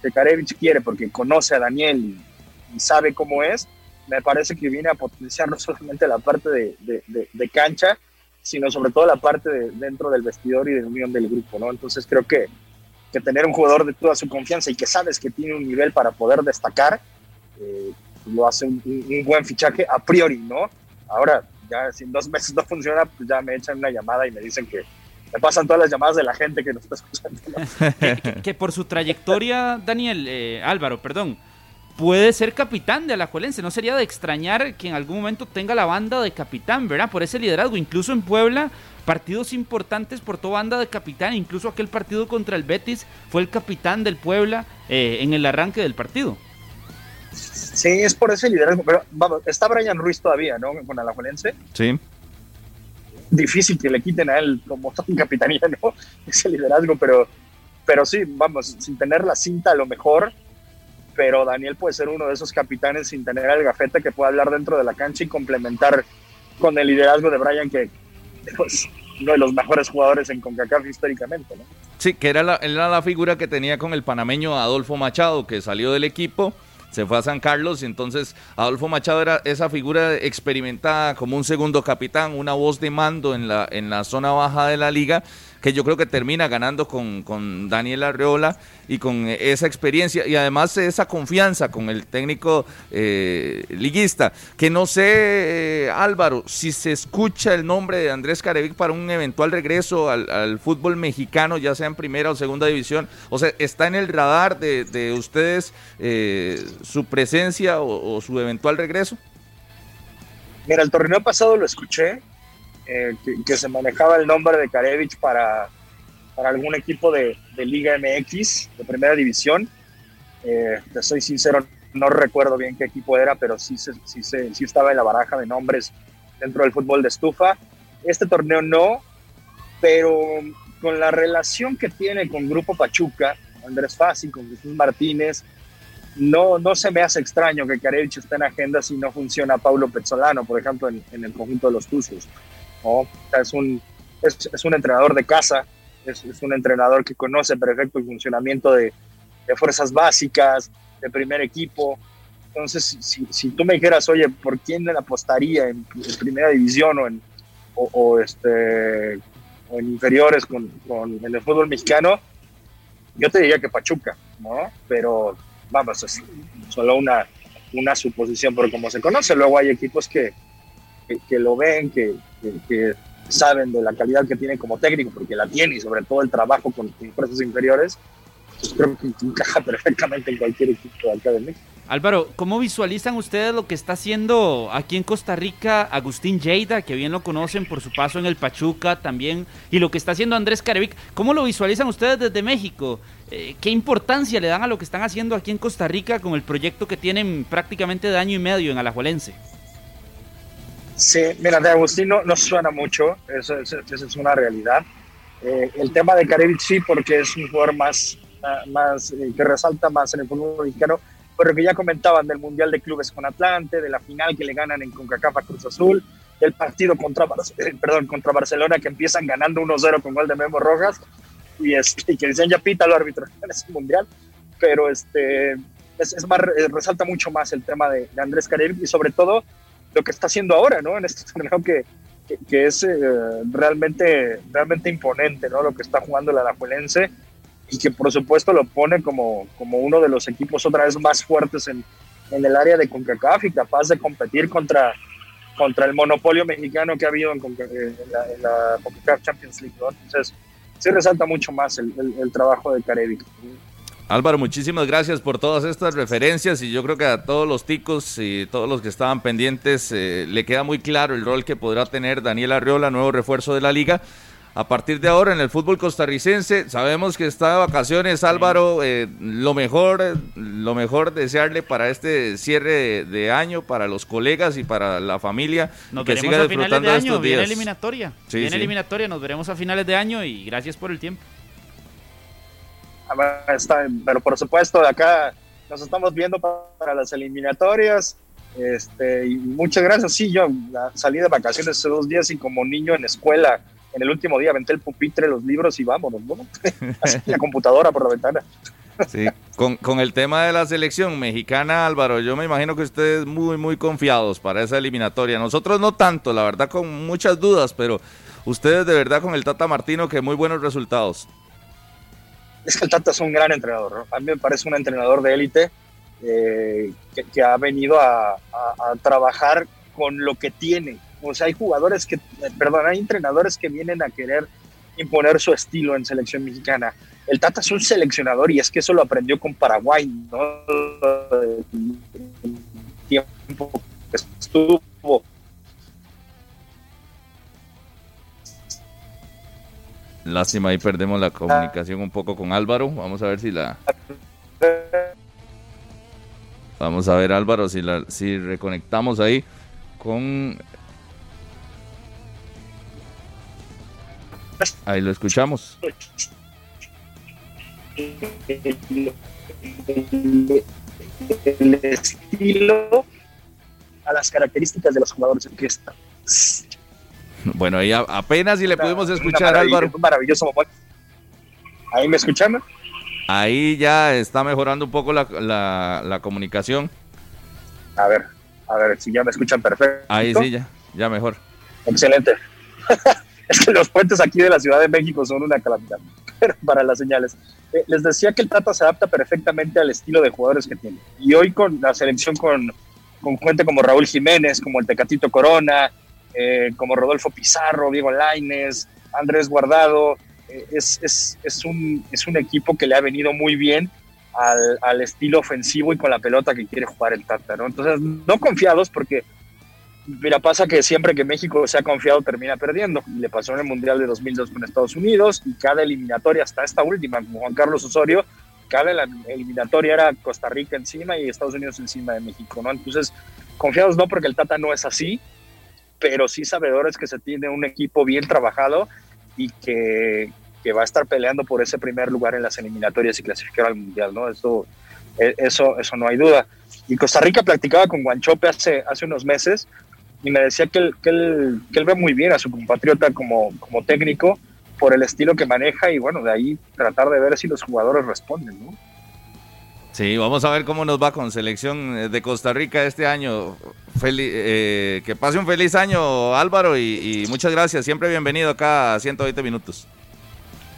que, Karevich quiere porque conoce a Daniel y, sabe cómo es, me parece que viene a potenciar no solamente la parte de, de, cancha, sino sobre todo la parte de, dentro del vestidor y de unión del grupo, ¿no? Entonces creo que, que tener un jugador de toda su confianza y que sabes que tiene un nivel para poder destacar, eh, lo hace un, buen fichaje a priori, ¿no? Ahora, ya si dos meses no funciona, pues ya me echan una llamada y me dicen que me pasan todas las llamadas de la gente que nos está escuchando. que, por su trayectoria, Daniel, eh, Álvaro, perdón, puede ser capitán de Alajuelense. No sería de extrañar que en algún momento tenga la banda de capitán, ¿verdad? Por ese liderazgo. Incluso en Puebla, partidos importantes por toda banda de capitán. Incluso aquel partido contra el Betis fue el capitán del Puebla eh, en el arranque del partido. Sí, es por ese liderazgo. Pero vamos, está Brian Ruiz todavía, ¿no? Con Alajuelense. Sí. Difícil que le quiten a él como capitanía, ¿no? Ese liderazgo, pero, pero sí, vamos, sin tener la cinta a lo mejor. Pero Daniel puede ser uno de esos capitanes sin tener el gafete que pueda hablar dentro de la cancha y complementar con el liderazgo de Brian, que pues, uno de los mejores jugadores en CONCACAF históricamente. Sí, que era la, era la figura que tenía con el panameño Adolfo Machado, que salió del equipo se fue a San Carlos y entonces Adolfo Machado era esa figura experimentada como un segundo capitán, una voz de mando en la, en la zona baja de la liga que yo creo que termina ganando con, con Daniel Arreola y con esa experiencia y además esa confianza con el técnico eh, liguista. Que no sé, eh, Álvaro, si se escucha el nombre de Andrés Carevic para un eventual regreso al, fútbol mexicano, ya sea en primera o segunda división. O sea, ¿está en el radar de, ustedes eh, su presencia o su eventual regreso? Mira, el torneo pasado lo escuché, eh, que, se manejaba el nombre de Karevich para, para algún equipo de, Liga MX, de primera división. Eh, te soy sincero, no recuerdo bien qué equipo era, pero sí, sí, sí estaba en la baraja de nombres dentro del fútbol de estufa. Este torneo no, pero con la relación que tiene con Grupo Pachuca, Andrés Fácil, con Jesús Martínez, no, no se me hace extraño que Karevich esté en agenda si no funciona Paulo Pezzolano, por ejemplo, en, en el conjunto de los Tuzos es, un, es, un entrenador de casa, es, un entrenador que conoce perfecto el funcionamiento de, de fuerzas básicas, de primer equipo. Entonces, si, si tú me dijeras, oye, ¿por quién apostaría en, primera división o en, o, este, o inferiores con, con, en el fútbol mexicano? Yo te diría que Pachuca, ¿no? Pero vamos, es solo una, una suposición, pero como se conoce, luego hay equipos que, que, lo ven, que, que, saben de la calidad que tiene como técnico, porque la tiene y sobre todo el trabajo con, con inferiores, pues creo que encaja perfectamente en cualquier equipo de acá de México. Álvaro, ¿cómo visualizan ustedes lo que está haciendo aquí en Costa Rica Agustín Lleida, que bien lo conocen por su paso en el Pachuca también, y lo que está haciendo Andrés Carevic? ¿Cómo lo visualizan ustedes desde México? Eh, ¿Qué importancia le dan a lo que están haciendo aquí en Costa Rica con el proyecto que tienen prácticamente de año y medio en Alajuelense? Sí, mira, de Agustín no, suena mucho, eso, es una realidad. Eh, el tema de Carevic sí, porque es un jugador más, ah, más eh, que resalta más en el fútbol mexicano pero que ya comentaban del Mundial de Clubes con Atlante, de la final que le ganan en CONCACAF a Cruz Azul, del partido contra, eh, perdón, contra Barcelona que empiezan ganando 1-0 con gol de Memo Rojas y, este, que dicen ya pita el árbitro en ese Mundial, pero este, es, más, eh, resalta mucho más el tema de, Andrés Caril y sobre todo lo que está haciendo ahora, ¿no? En este torneo que, que, es eh, realmente, realmente imponente, ¿no? Lo que está jugando el Alajuelense y que por supuesto lo pone como, como uno de los equipos otra vez más fuertes en, en el área de CONCACAF y capaz de competir contra, contra el monopolio mexicano que ha habido en, la, CONCACAF Champions League. Entonces, sí resalta mucho más el, el, trabajo de Carevic. Álvaro, muchísimas gracias por todas estas referencias y yo creo que a todos los ticos y todos los que estaban pendientes eh, le queda muy claro el rol que podrá tener Daniel Arriola, nuevo refuerzo de la liga a partir de ahora en el fútbol costarricense. Sabemos que está de vacaciones, Álvaro. Eh, lo mejor, lo mejor desearle para este cierre de, año, para los colegas y para la familia. Nos que veremos a finales de año, viene eliminatoria. viene eliminatoria, nos veremos a finales de año y gracias por el tiempo. Está, pero por supuesto, de acá nos estamos viendo para las eliminatorias. Este, y muchas gracias. Sí, yo salí de vacaciones hace dos días y como niño en escuela en el último día aventé el pupitre, los libros y vámonos, ¿no? Así la computadora por la ventana. Sí, con, con, el tema de la selección mexicana, Álvaro, yo me imagino que ustedes muy, muy confiados para esa eliminatoria. Nosotros no tanto, la verdad, con muchas dudas, pero ustedes de verdad con el Tata Martino, que muy buenos resultados. Es que el Tata es un gran entrenador. A mí me parece un entrenador de élite eh, que, ha venido a trabajar con lo que tiene, o sea, hay jugadores que, perdón, hay entrenadores que vienen a querer imponer su estilo en selección mexicana. El Tata es un seleccionador y es que eso lo aprendió con Paraguay, ¿no? El tiempo que estuvo. Lástima, ahí perdemos la comunicación un poco con Álvaro. Vamos a ver si la. Vamos a ver, Álvaro, si, la, si reconectamos ahí con Ahí lo escuchamos. El estilo a las características de los jugadores que está. Bueno, ahí apenas si le pudimos escuchar, Álvaro. maravilloso ¿Ahí me escuchan? Ahí ya está mejorando un poco la, la, comunicación. A ver, a ver si ya me escuchan perfecto. Ahí sí, ya, ya mejor. Excelente. es que los puentes aquí de la Ciudad de México son una calamidad para las señales. Eh, les decía que el Tata se adapta perfectamente al estilo de jugadores que tiene. Y hoy con la selección con, con gente como Raúl Jiménez, como el Tecatito Corona, eh, como Rodolfo Pizarro, Diego Laines, Andrés Guardado, eh, es, es, es, un, es un equipo que le ha venido muy bien al, al, estilo ofensivo y con la pelota que quiere jugar el Tata. ¿no? Entonces, no confiados porque Mira, pasa que siempre que México se ha confiado termina perdiendo. Le pasó en el Mundial de 2002 con Estados Unidos y cada eliminatoria, hasta esta última, con Juan Carlos Osorio, cada eliminatoria era Costa Rica encima y Estados Unidos encima de México, ¿no? Entonces, confiados no porque el Tata no es así, pero sí sabedores que se tiene un equipo bien trabajado y que, que va a estar peleando por ese primer lugar en las eliminatorias y clasificar al Mundial, ¿no? Eso, e, eso, eso no hay duda. Y Costa Rica practicaba con Guanchope hace, hace unos meses y me decía que él, que él, que él ve muy bien a su compatriota como, como técnico por el estilo que maneja y bueno, de ahí tratar de ver si los jugadores responden, ¿no? Sí, vamos a ver cómo nos va con selección eh, de Costa Rica este año. eh, que pase un feliz año Álvaro y, y, muchas gracias. Siempre bienvenido acá a 120 minutos.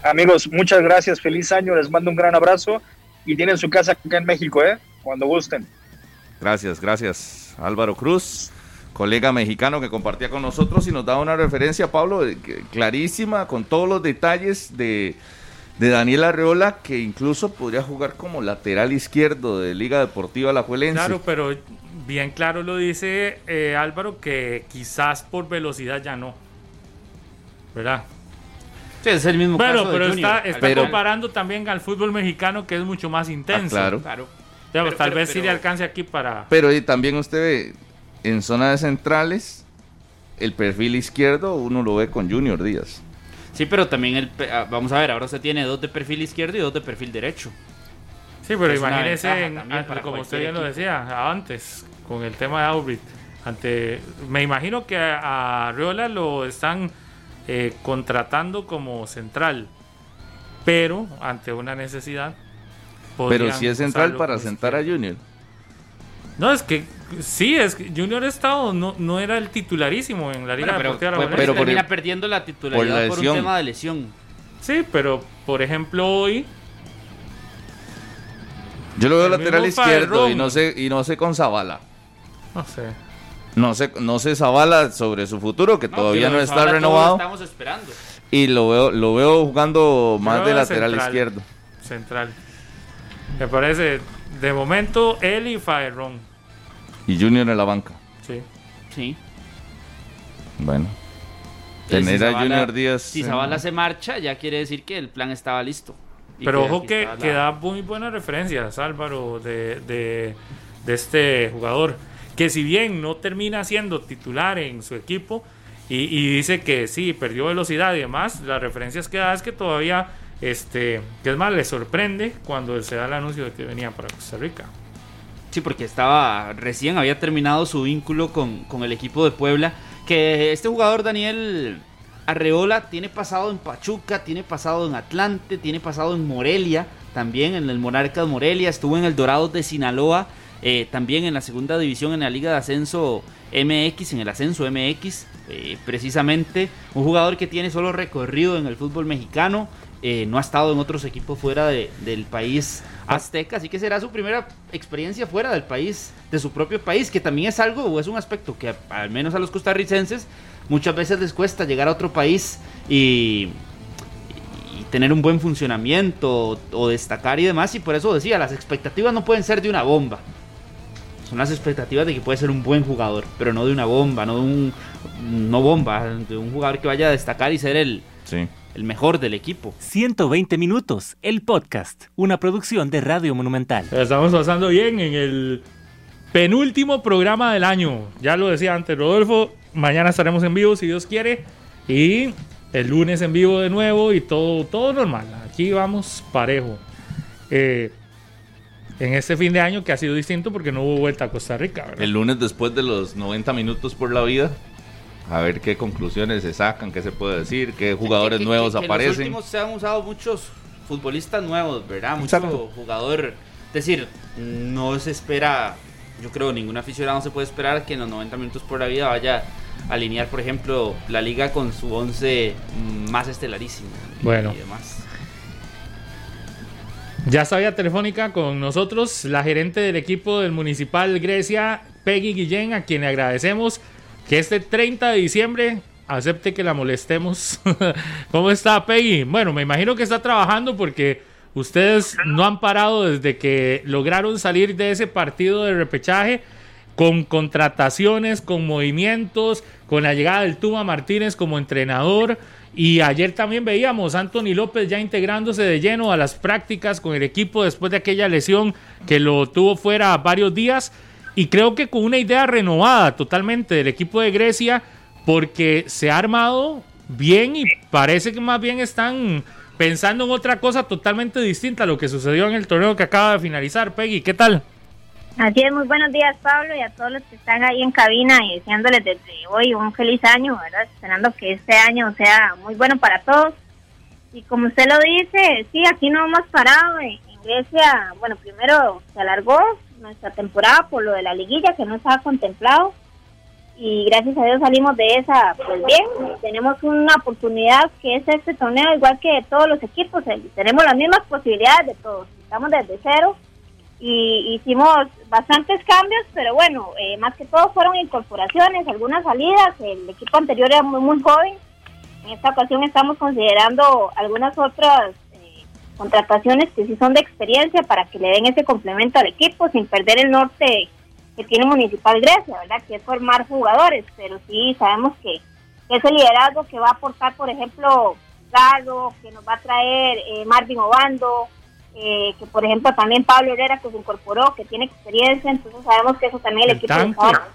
Amigos, muchas gracias. Feliz año. Les mando un gran abrazo y tienen su casa acá en México, ¿eh? Cuando gusten. Gracias, gracias. Álvaro Cruz, colega mexicano que compartía con nosotros y nos da una referencia, Pablo, clarísima, con todos los detalles de de Daniel Arreola, que incluso podría jugar como lateral izquierdo de Liga Deportiva La Juelense. Claro, pero bien claro lo dice eh, Álvaro que quizás por velocidad ya no. ¿Verdad? Sí, es el mismo pero, caso pero de está, está comparando también al fútbol mexicano que es mucho más intenso. Ah, claro. Claro. Pero- tal pero- vez sí le alcance aquí para... Pero y también usted ve, en zona de centrales, el perfil izquierdo uno lo ve con Junior Díaz. Sí, pero también el ah, vamos a ver, ahora usted tiene dos de perfil izquierdo y dos de perfil derecho. Sí, pero Es imagínese, en- para como usted bien lo decía antes, con el tema de Aubry, ante, me imagino que a Riola lo están eh, contratando como central, pero ante una necesidad. Pero si es central para sentar a. Junior. No, es que sí, es que Junior Estado no, no era el titularísimo en la Liga Bueno, pero, Deportiva Alajuelense. pero por termina el- perdiendo la titularidad por la por, un tema de lesión. Sí, pero por ejemplo hoy Yo lo veo lateral izquierdo y no sé y no sé con Zavala. no sé. No sé, no sé Zavala sobre su futuro, que todavía no está renovado. Estamos esperando. Y lo veo, lo veo jugando más de lateral central. izquierdo. Central. Me parece, de momento, él y Faerrón. Y Junior en la banca. Sí. Sí. Bueno. Tener si a Junior Díaz. Si en- Zavala se marcha, ya quiere decir que el plan estaba listo. Pero ojo que, está la- que da muy buenas referencias, Álvaro, de, de, de este jugador. Que si bien no termina siendo titular en su equipo y, y dice que sí, perdió velocidad y demás, las referencias que da es que todavía, este, que es más, le sorprende cuando se da el anuncio de que venía para Costa Rica. Sí, porque estaba recién había terminado su vínculo con, con el equipo de Puebla. Que este jugador, Daniel Arreola, tiene pasado en Pachuca, tiene pasado en Atlante, tiene pasado en Morelia, también en el Monarcas Morelia, estuvo en el Dorados de Sinaloa, eh, también en la segunda división en la Liga de Ascenso MX, en el Ascenso MX, eh, precisamente un jugador que tiene solo recorrido en el fútbol mexicano, eh, no ha estado en otros equipos fuera de- del país azteca, así que será su primera experiencia fuera del país, de su propio país, que también es algo o es un aspecto que al menos a los costarricenses muchas veces les cuesta llegar a otro país y, tener un buen funcionamiento o, o destacar y demás, y por eso decía, las expectativas no pueden ser de una bomba. Son las expectativas de que puede ser un buen jugador, pero no de una bomba, no de un no bomba, de un jugador que vaya a destacar y ser el, Sí. El mejor del equipo. 120 minutos, el podcast, una producción de Radio Monumental. Estamos pasando bien en el penúltimo programa del año. Ya lo decía antes Rodolfo, mañana estaremos en vivo si Dios quiere. Y el lunes en vivo de nuevo y todo, todo normal. Aquí vamos parejo. Eh, en este fin de año que ha sido distinto porque no hubo vuelta a Costa Rica. ¿verdad? El lunes después de los 90 minutos por la vida. A ver qué conclusiones se sacan, qué se puede decir, qué jugadores Que- que- nuevos que- que En los aparecen. últimos se han usado muchos futbolistas nuevos, ¿verdad? Mucho Exacto. jugador. Es decir, no se espera, yo creo, ningún aficionado se puede esperar que en los 90 minutos por la vida vaya a alinear, por ejemplo, la liga con su 11 más estelarísimo. Bueno. Y demás. Ya está vía telefónica con nosotros la gerente del equipo del Municipal Grecia, Peggy Guillén, a quien le agradecemos que este 30 de diciembre acepte que la molestemos. ¿Cómo está Peggy? Bueno, me imagino que está trabajando porque ustedes no han parado desde que lograron salir de ese partido de repechaje con contrataciones, con movimientos, con la llegada del Tuma Martínez como entrenador. Y ayer también veíamos a Anthony López ya integrándose de lleno a las prácticas con el equipo después de aquella lesión que lo tuvo fuera varios días. Y creo que con una idea renovada totalmente del equipo de Grecia, porque se ha armado bien y parece que más bien están pensando en otra cosa totalmente distinta a lo que sucedió en el torneo que acaba de finalizar. Peggy, ¿qué tal? Así es, muy buenos días Pablo y a todos los que están ahí en cabina y deseándoles desde hoy un feliz año, ¿verdad? Esperando que este año sea muy bueno para todos. Y como usted lo dice, sí, aquí no hemos parado en, Grecia, bueno, primero se alargó nuestra temporada por lo de la liguilla que no estaba contemplado. Y gracias a Dios salimos de esa pues bien. Tenemos una oportunidad que es este torneo igual que todos los equipos, eh, tenemos las mismas posibilidades de todos, estamos desde cero. Y hicimos bastantes cambios, pero bueno, eh, más que todo fueron incorporaciones, algunas salidas, el equipo anterior era muy, muy joven, en esta ocasión estamos considerando algunas otras contrataciones que sí son de experiencia para que le den ese complemento al equipo sin perder el norte que tiene Municipal Grecia, ¿verdad? Que es formar jugadores, pero sí sabemos que ese liderazgo que va a aportar, por ejemplo, Galo, que nos va a traer eh, Marvin Obando, eh, que por ejemplo también Pablo Herrera que se incorporó, que tiene experiencia, entonces sabemos que eso también el, equipo está.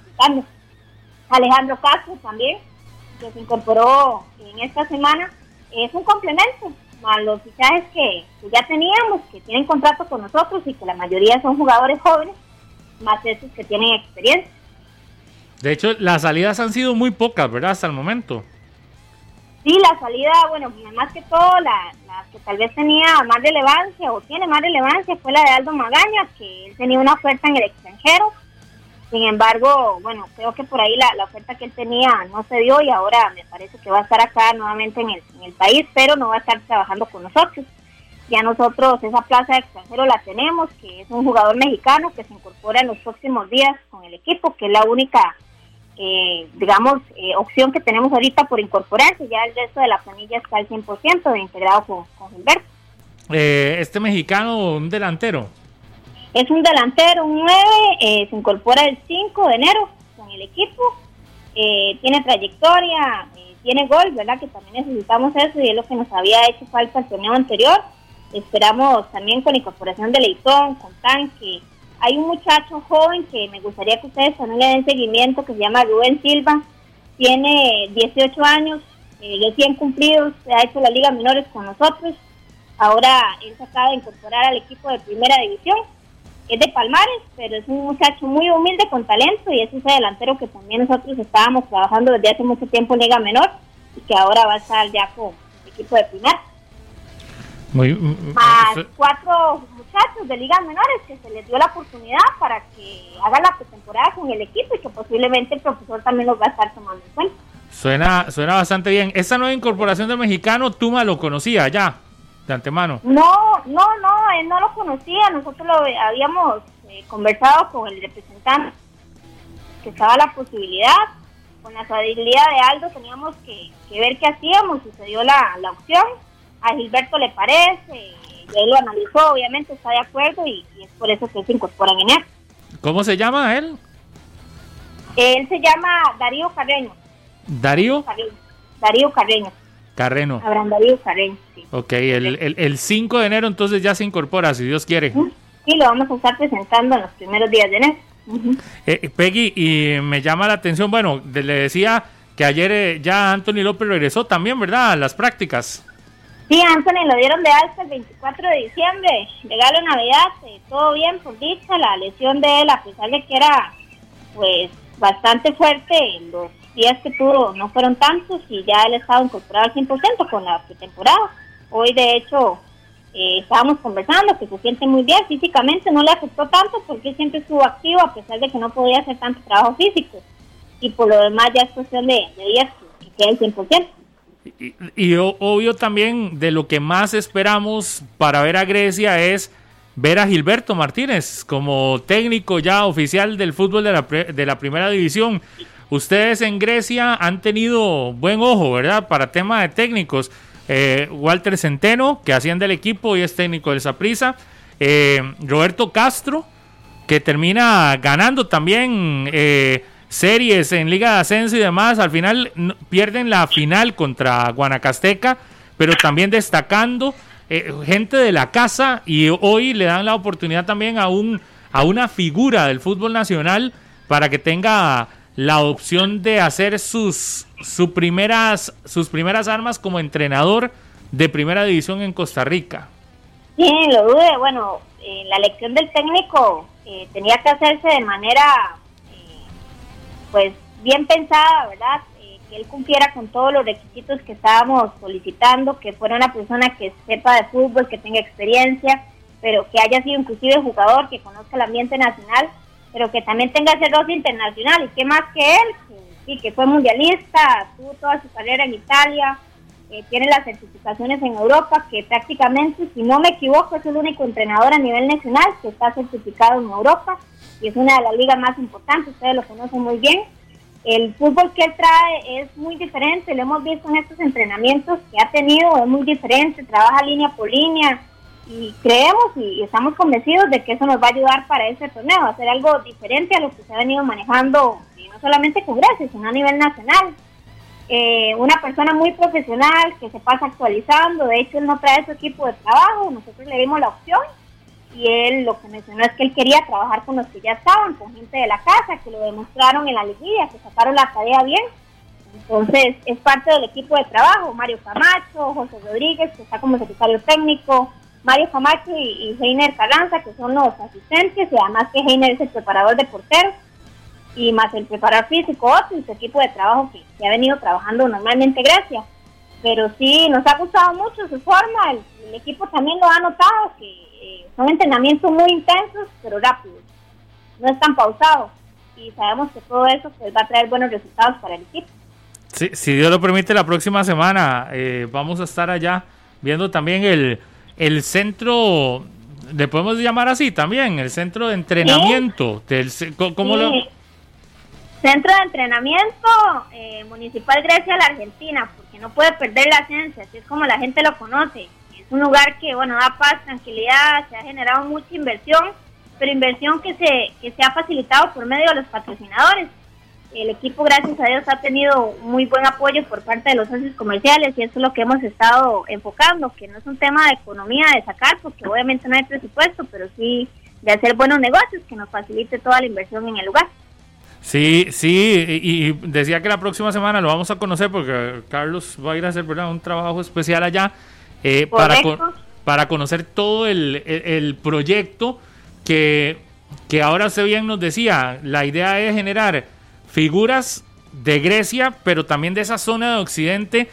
Alejandro Castro también, que se incorporó en esta semana, es un complemento a los fichajes que, que ya teníamos, que tienen contrato con nosotros y que la mayoría son jugadores jóvenes más esos que tienen experiencia. De hecho, las salidas han sido muy pocas, ¿verdad? Hasta el momento. Sí, la salida, bueno, más que todo, la, que tal vez tenía más relevancia o tiene más relevancia fue la de Aldo Magaña, que él tenía una oferta en el extranjero. Sin embargo, bueno, creo que por ahí la, la oferta que él tenía no se dio y ahora me parece que va a estar acá nuevamente en el, en el país, pero no va a estar trabajando con nosotros. Ya nosotros esa plaza de extranjero la tenemos, que es un jugador mexicano que se incorpora en los próximos días con el equipo, que es la única, eh, digamos, eh, opción que tenemos ahorita por incorporarse. Ya el resto de la planilla está al 100% de integrado con, con Gilberto. Eh, ¿Este mexicano, un delantero? Es un delantero, un 9, se incorpora el 5 de enero con el equipo. tiene trayectoria, tiene gol, ¿verdad? Que también necesitamos eso y es lo que nos había hecho falta el torneo anterior. Esperamos también con la incorporación de Leitón, con Tanque. Hay un muchacho joven que me gustaría que ustedes también le den seguimiento, que se llama Rubén Silva. Tiene 18 años, eh, recién cumplidos, se ha hecho la Liga Menores con nosotros. Ahora él se acaba de incorporar al equipo de Primera División. Es de Palmares, pero es un muchacho muy humilde con talento y es ese delantero que también nosotros estábamos trabajando desde hace mucho tiempo en Liga Menor y que ahora va a estar ya con el equipo de Primera. Muy, mm, más mm, cuatro muchachos de ligas menores que se les dio la oportunidad para que hagan la pretemporada con el equipo y que posiblemente el profesor también los va a estar tomando en cuenta. Suena, suena bastante bien. Esta nueva incorporación del mexicano, ¿Tuma lo conocía ya, de antemano? No, no, no, él no lo conocía. Nosotros lo habíamos eh, conversado con el representante, que estaba la posibilidad. Con la estabilidad de Aldo teníamos que, ver qué hacíamos y dio la, la opción a Gilberto le parece, él lo analizó, obviamente está de acuerdo y, es por eso que se incorporan en él. ¿Cómo se llama él? Él se llama Darío Carreño. ¿Darío? Darío Carreño. Carreno. Abraham Darío Carreño, sí. Ok, el, el, 5 de enero entonces ya se incorpora, si Dios quiere. Sí, lo vamos a estar presentando en los primeros días de enero. Eh, Peggy, y me llama la atención, bueno, le decía que ayer eh, ya Anthony López regresó también, ¿verdad? A las prácticas. Sí, Anthony lo dieron de alta el 24 de diciembre, regalo Navidad, eh, todo bien por dicha, la lesión de él, a pesar de que era pues bastante fuerte, los días que tuvo no fueron tantos y ya él estaba incorporado al 100% con la pretemporada. Hoy de hecho eh, estábamos conversando que se siente muy bien físicamente, no le afectó tanto porque siempre estuvo activo a pesar de que no podía hacer tanto trabajo físico y por lo demás ya es cuestión de, días que, que quede el 100%. Y, obvio también de lo que más esperamos para ver a Grecia es ver a Gilberto Martínez como técnico ya oficial del fútbol de la, de la primera división. Ustedes en Grecia han tenido buen ojo, ¿verdad? Para tema de técnicos. Eh, Walter Centeno, que hacían del equipo y es técnico del Saprisa. Eh, Roberto Castro, que termina ganando también eh, series en Liga de Ascenso y demás, al final pierden la final contra Guanacasteca, pero también destacando gente de la casa y hoy le dan la oportunidad también a, un, a una figura del fútbol nacional para que tenga la opción de hacer sus, sus, primeras, sus primeras armas como entrenador de primera división en Costa Rica. Sí, lo dude. Bueno, eh, la elección del técnico eh, tenía que hacerse de manera pues bien pensada, ¿verdad? Eh, que él cumpliera con todos los requisitos que estábamos solicitando, que fuera una persona que sepa de fútbol, que tenga experiencia, pero que haya sido inclusive jugador, que conozca el ambiente nacional, pero que también tenga ese rostro internacional. ¿Y qué más que él? Que, sí, que fue mundialista, tuvo toda su carrera en Italia, eh, tiene las certificaciones en Europa, que prácticamente, si no me equivoco, es el único entrenador a nivel nacional que está certificado en Europa y es una de las ligas más importantes, ustedes lo conocen muy bien. El fútbol que él trae es muy diferente, lo hemos visto en estos entrenamientos que ha tenido, es muy diferente, trabaja línea por línea y creemos y estamos convencidos de que eso nos va a ayudar para este torneo, hacer algo diferente a lo que se ha venido manejando, no solamente con Grecia, sino a nivel nacional. Eh, una persona muy profesional que se pasa actualizando, de hecho él no trae su equipo de trabajo, nosotros le dimos la opción y él lo que mencionó es que él quería trabajar con los que ya estaban, con gente de la casa, que lo demostraron en la liguilla, que sacaron la tarea bien. Entonces es parte del equipo de trabajo, Mario Camacho, José Rodríguez, que está como secretario técnico, Mario Camacho y, Heiner Carranza, que son los asistentes, y además que Heiner es el preparador de porteros, y más el preparador físico, otro, y su equipo de trabajo que, ha venido trabajando normalmente Grecia. Pero sí, nos ha gustado mucho su forma, el, el equipo también lo ha notado, que son entrenamientos muy intensos, pero rápidos. No están pausados. Y sabemos que todo eso pues, va a traer buenos resultados para el equipo. si Dios lo permite, la próxima semana eh, vamos a estar allá viendo también el, el centro, le podemos llamar así también, el centro de entrenamiento. Del, ¿cómo lo... Centro de entrenamiento eh, municipal Grecia la Argentina, porque no puede perder la esencia, así es como la gente lo conoce un lugar que, bueno, da paz, tranquilidad, se ha generado mucha inversión, pero inversión que se, que se ha facilitado por medio de los patrocinadores. El equipo, gracias a Dios, ha tenido muy buen apoyo por parte de los socios comerciales y eso es lo que hemos estado enfocando, que no es un tema de economía de sacar, porque obviamente no hay presupuesto, pero sí de hacer buenos negocios que nos facilite toda la inversión en el lugar. Sí, sí, y, decía que la próxima semana lo vamos a conocer porque Carlos va a ir a hacer un trabajo especial allá eh, para, para conocer todo el, proyecto que, que ahora se bien nos decía, la idea es generar figuras de Grecia, pero también de esa zona de Occidente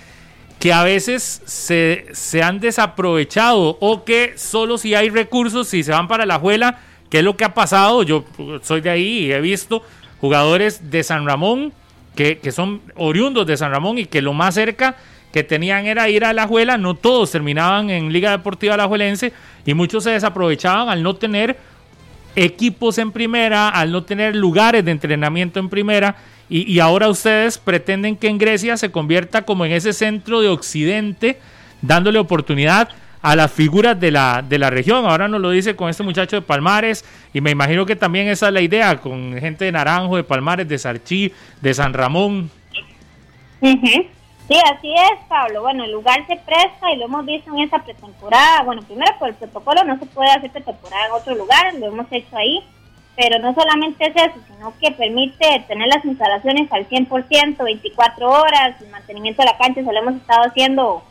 que a veces se, se, han desaprovechado o que solo si hay recursos, si se van para la juela, que es lo que ha pasado, yo soy de ahí y he visto jugadores de San Ramón que, que son oriundos de San Ramón y que lo más cerca que tenían era ir a la Juela, no todos terminaban en Liga Deportiva La Juelense y muchos se desaprovechaban al no tener equipos en primera, al no tener lugares de entrenamiento en primera y, ahora ustedes pretenden que en Grecia se convierta como en ese centro de Occidente, dándole oportunidad a las figuras de la, de la región. Ahora nos lo dice con este muchacho de Palmares y me imagino que también esa es la idea con gente de Naranjo, de Palmares, de Sarchí, de San Ramón. Sí, así es, Pablo. Bueno, el lugar se presta y lo hemos visto en esta pretemporada. Bueno, primero por el protocolo no se puede hacer pretemporada en otro lugar, lo hemos hecho ahí, pero no solamente es eso, sino que permite tener las instalaciones al 100%, 24 horas, el mantenimiento de la cancha se lo hemos estado haciendo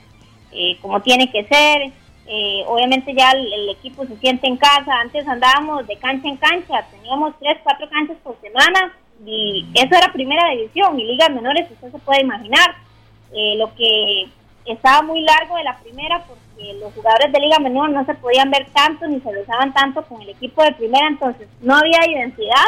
eh, como tiene que ser. Eh, obviamente ya el, equipo se siente en casa, antes andábamos de cancha en cancha, teníamos 3, 4 canchas por semana y eso era primera división y ligas menores, usted se puede imaginar eh, lo que estaba muy largo de la primera porque los jugadores de Liga Menor no se podían ver tanto ni se besaban tanto con el equipo de primera, entonces no había identidad,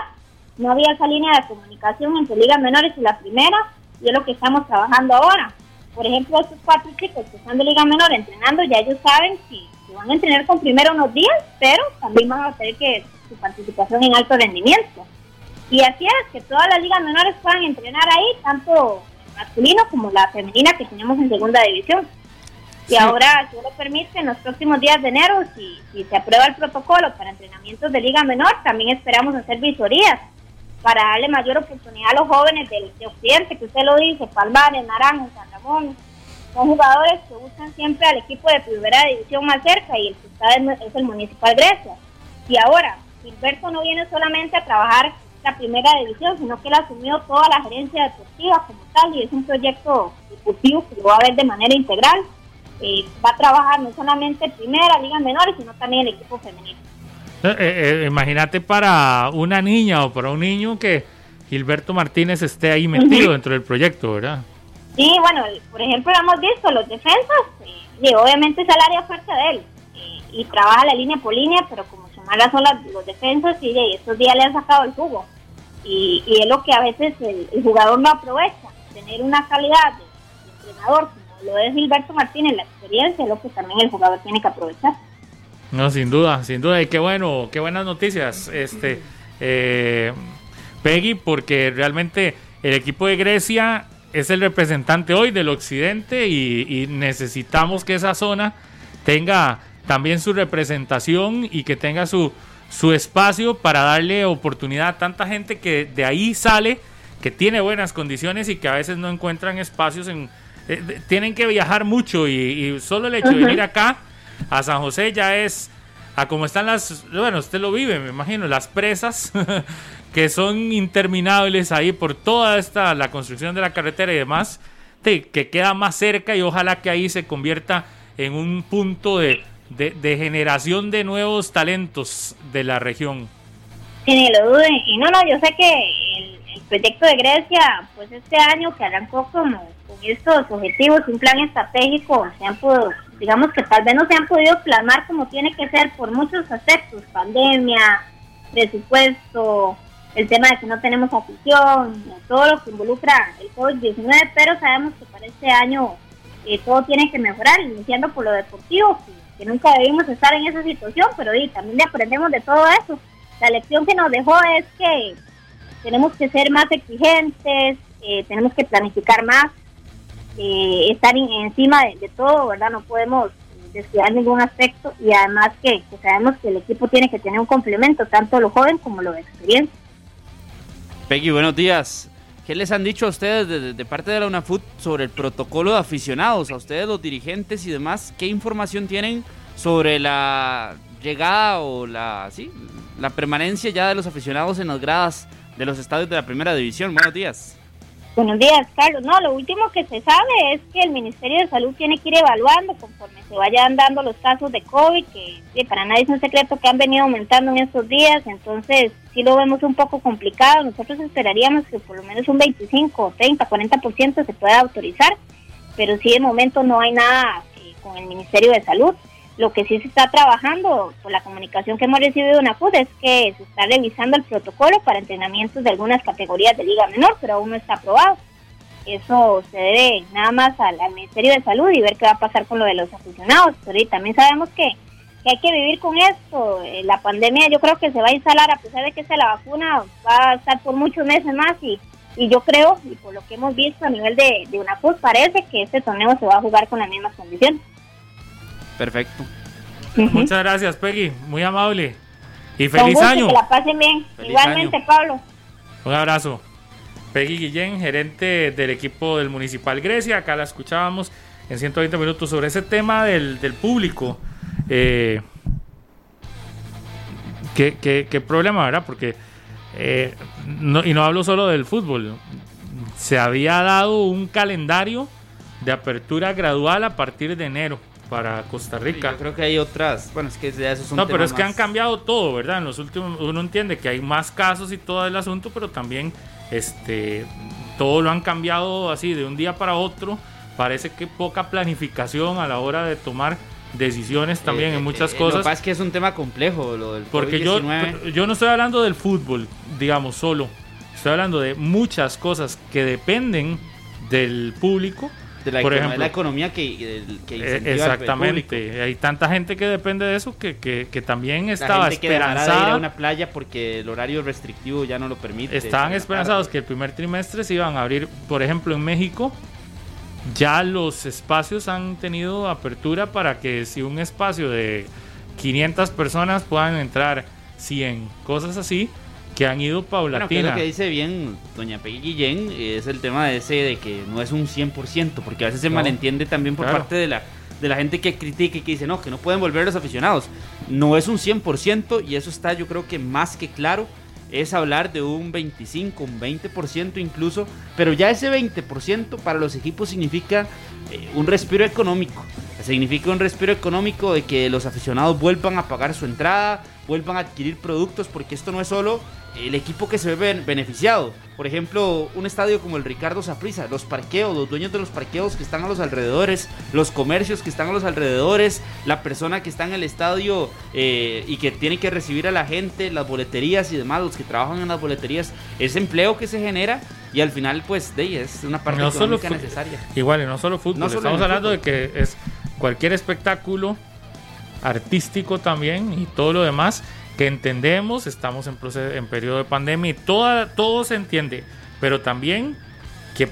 no había esa línea de comunicación entre Ligas Menores y la primera, y es lo que estamos trabajando ahora. Por ejemplo, estos cuatro chicos que están de Liga Menor entrenando, ya ellos saben si, van a entrenar con primero unos días, pero también van a tener que su participación en alto rendimiento. Y así es, que todas las ligas menores puedan entrenar ahí, tanto masculino como la femenina que tenemos en segunda división. Y ahora, si lo permite, en los próximos días de enero, si, si se aprueba el protocolo para entrenamientos de liga menor, también esperamos hacer visorías para darle mayor oportunidad a los jóvenes del, de Occidente, que usted lo dice, Palmares, Naranjo, San Ramón. Son jugadores que buscan siempre al equipo de primera división más cerca y el que está es el Municipal Grecia. Y ahora, Gilberto no viene solamente a trabajar la primera división, sino que él asumió toda la gerencia deportiva como tal y es un proyecto deportivo que lo va a ver de manera integral. Eh, va a trabajar no solamente primera, ligas menores, sino también el equipo femenino. Eh, eh, imagínate para una niña o para un niño que Gilberto Martínez esté ahí metido dentro del proyecto, ¿verdad? Sí, bueno, por ejemplo, hemos visto los defensas, y obviamente es el área fuerte de él. y trabaja la línea por línea, pero como malas son los defensas y, y, estos días le han sacado el jugo. Y, y es lo que a veces el, el, jugador no aprovecha, tener una calidad de, de entrenador como lo es Gilberto Martínez, la experiencia es lo que también el jugador tiene que aprovechar. No, sin duda, sin duda, y qué bueno, qué buenas noticias, este eh, Peggy, porque realmente el equipo de Grecia es el representante hoy del occidente y, y necesitamos que esa zona tenga también su representación y que tenga su, su espacio para darle oportunidad a tanta gente que de ahí sale, que tiene buenas condiciones y que a veces no encuentran espacios en... Eh, tienen que viajar mucho y, y, solo el hecho de venir acá a San José ya es a como están las, bueno, usted lo vive, me imagino, las presas que son interminables ahí por toda esta, la construcción de la carretera y demás, de, que queda más cerca y ojalá que ahí se convierta en un punto de, de, generación de nuevos talentos de la región. Sí, ni lo duden. Y no, no, yo sé que el, el, proyecto de Grecia, pues este año que arrancó como con estos objetivos, un plan estratégico, se han podido, digamos que tal vez no se han podido plasmar como tiene que ser por muchos aspectos, pandemia, presupuesto, el tema de que no tenemos afición, todo lo que involucra el COVID-19, pero sabemos que para este año eh, todo tiene que mejorar, iniciando por lo deportivo, que, que nunca debimos estar en esa situación, pero y, también aprendemos de todo eso. La lección que nos dejó es que tenemos que ser más exigentes, eh, tenemos que planificar más, eh, estar in, encima de, de, todo, ¿verdad? No podemos descuidar ningún aspecto y además que, que, sabemos que el equipo tiene que tener un complemento, tanto lo joven como lo de experiencia. Peggy, buenos días. ¿Qué les han dicho a ustedes de, de, parte de la UNAFUT sobre el protocolo de aficionados? A ustedes los dirigentes y demás, ¿qué información tienen sobre la llegada o la, sí, la permanencia ya de los aficionados en las gradas de los estadios de la primera división? Buenos días. Buenos días, Carlos. No, lo último que se sabe es que el Ministerio de Salud tiene que ir evaluando conforme se vayan dando los casos de COVID, que para nadie es un secreto que han venido aumentando en estos días, entonces sí lo vemos un poco complicado. Nosotros esperaríamos que por lo menos un 25, 30, 40% se pueda autorizar, pero sí de momento no hay nada eh, con el Ministerio de Salud. Lo que sí se está trabajando por la comunicación que hemos recibido de UNAFUT es que se está revisando el protocolo para entrenamientos de algunas categorías de liga menor, pero aún no está aprobado. Eso se debe nada más al, Ministerio de Salud y ver qué va a pasar con lo de los aficionados. Pero también sabemos que, hay que vivir con esto. Eh, la pandemia yo creo que se va a instalar a pesar de que sea la vacuna, va a estar por muchos meses más y, y yo creo, y por lo que hemos visto a nivel de, de UNAFUT, parece que este torneo se va a jugar con las mismas condiciones. Perfecto. Uh -huh. Muchas gracias, Peggy. Muy amable. Y feliz gusto, año. Que la pasen bien. Feliz Igualmente, año. Pablo. Un abrazo. Peggy Guillén, gerente del equipo del Municipal Grecia. Acá la escuchábamos en 120 minutos sobre ese tema del, del público. Eh, ¿qué, qué, qué, problema, ¿verdad? Porque, eh, no, y no hablo solo del fútbol, se había dado un calendario de apertura gradual a partir de enero para Costa Rica. Yo creo que hay otras, bueno, es que ya eso es un No, pero es que han cambiado todo, ¿verdad? En los últimos, uno entiende que hay más casos y todo el asunto, pero también este todo lo han cambiado así de un día para otro. Parece que poca planificación a la hora de tomar decisiones también eh, en muchas eh, cosas. Lo que pasa es que es un tema complejo lo del Porque yo, yo no estoy hablando del fútbol, digamos, solo. Estoy hablando de muchas cosas que dependen del público de la, por economía, ejemplo, la economía que, que eh, exactamente. Hay tanta gente que depende de eso que, que, que también estaba esperanzada de ir a una playa porque el horario restrictivo ya no lo permite estaban esperanzados que el primer trimestre se iban a abrir por ejemplo en México ya los espacios han tenido apertura para que si un espacio de 500 personas puedan entrar 100 cosas así que han ido paulatina. Bueno, que lo que dice bien doña Peggy Guillén es el tema de ese de que no es un 100%, porque a veces se no, malentiende también por claro. parte de la, de la gente que critica y que dice, no, que no pueden volver los aficionados. No es un 100% y eso está yo creo que más que claro. Es hablar de un 25, un 20% incluso, pero ya ese 20% para los equipos significa eh, un respiro económico. Significa un respiro económico de que los aficionados vuelvan a pagar su entrada, vuelvan a adquirir productos, porque esto no es solo el equipo que se ve beneficiado. Por ejemplo, un estadio como el Ricardo Saprissa, los parqueos, los dueños de los parqueos que están a los alrededores, los comercios que están a los alrededores, la persona que está en el estadio eh, y que tiene que recibir a la gente, las boleterías y demás, los que trabajan en las boleterías, ese empleo que se genera y al final, pues, de ahí es una parte No solo necesaria. Igual, y no solo fútbol, No solo estamos hablando de que es cualquier espectáculo artístico también y todo lo demás que entendemos, estamos en, proceso, en periodo de pandemia y toda, todo se entiende, pero también que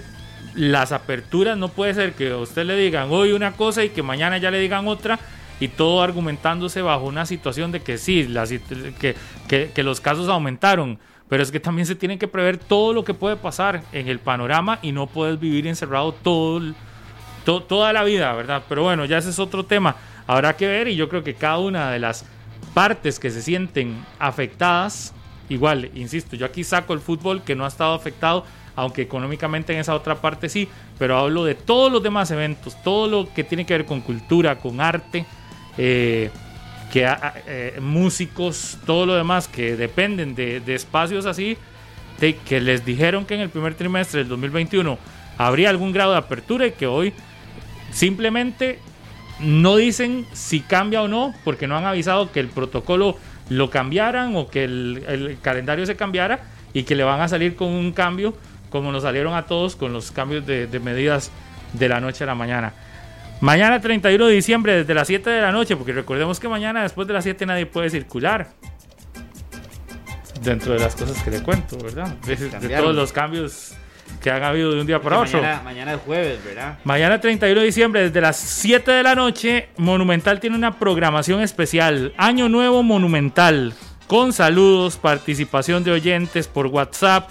las aperturas no puede ser que a usted le digan hoy una cosa y que mañana ya le digan otra y todo argumentándose bajo una situación de que sí, la que, que- los casos aumentaron, pero es que también se tiene que prever todo lo que puede pasar en el panorama y no puedes vivir encerrado todo, toda la vida, ¿verdad? Pero bueno, ya ese es otro tema. Habrá que ver y yo creo que cada una de las partes que se sienten afectadas, igual, insisto, yo aquí saco el fútbol que no ha estado afectado, aunque económicamente en esa otra parte sí, pero hablo de todos los demás eventos, todo lo que tiene que ver con cultura, con arte, eh, que eh, músicos, todo lo demás que dependen de, de espacios así, de que les dijeron que en el primer trimestre del 2021 habría algún grado de apertura y que hoy simplemente no dicen si cambia o no, porque no han avisado que el protocolo lo cambiaran o que el, el calendario se cambiara y que le van a salir con un cambio como nos salieron a todos con los cambios de, de medidas de la noche a la mañana. Mañana 31 de diciembre desde las 7 de la noche, porque recordemos que mañana después de las 7 nadie puede circular. Dentro de las cosas que le cuento, ¿verdad? De, todos los cambios que han habido de un día para otro. Mañana, mañana es jueves, ¿verdad? Mañana 31 de diciembre, desde las 7 de la noche, Monumental tiene una programación especial. Año Nuevo Monumental. Con saludos, participación de oyentes por WhatsApp,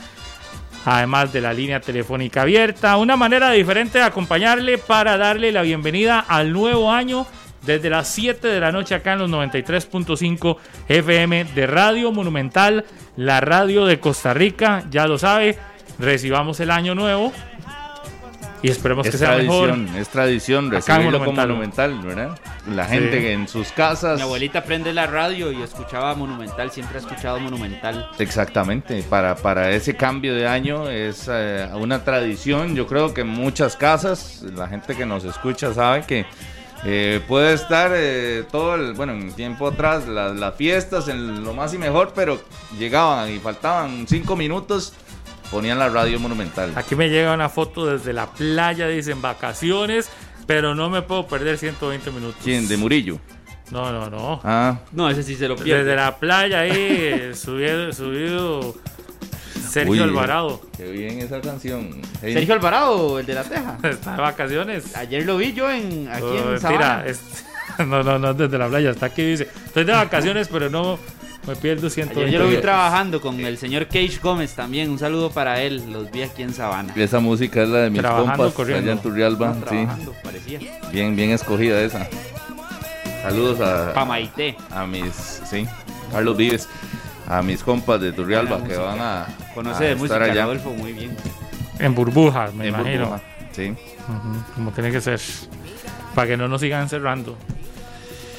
además de la línea telefónica abierta. Una manera diferente de acompañarle para darle la bienvenida al nuevo año desde las 7 de la noche acá en los 93.5 FM de Radio Monumental, la radio de Costa Rica. Ya lo sabe, recibamos el año nuevo y esperemos que sea mejor. tradición, es tradición recibirlo Monumental. monumental, ¿verdad? La gente Sí. que en sus casas. Mi abuelita prende la radio y escuchaba Monumental, siempre ha escuchado Monumental. Exactamente, para, para ese cambio de año es eh, una tradición. Yo creo que en muchas casas, la gente que nos escucha sabe que eh, puede estar eh, todo el, bueno, en tiempo atrás, las, las fiestas en lo más y mejor, pero llegaban y faltaban cinco minutos, ponían la radio monumental. Aquí me llega una foto desde la playa, dicen vacaciones, pero no me puedo perder 120 minutos. ¿Quién? De Murillo. No, no, no. Ah, No, ese sí se lo pierde. Desde la playa ahí, subido, subido Sergio Uy, Alvarado. qué bien esa canción. Hey, Sergio Alvarado, el de la Teja. Está de vacaciones. Ayer lo vi yo en, aquí Oh, en mentira, Sabana. es- no, no, no, desde la playa. Está aquí, dice. Estoy de vacaciones, pero no me pierdo 120 Ayer yo lo vi trabajando con el señor Cage Gómez también. Un saludo para él. Los vi aquí en Sabana. Esa música es la de mis Trabajando, compas corriendo. allá en Turrialba. No, Sí, trabajando, parecía. bien, bien escogida esa. Saludos a, Pamaité. a mis, sí, Carlos Vives, a mis compas de Turrialba que van a, Conoce a de estar música, allá Rodolfo, muy bien. En burbujas, me en imagino. Burbuja. Sí, como tiene que ser. Para que no nos sigan encerrando.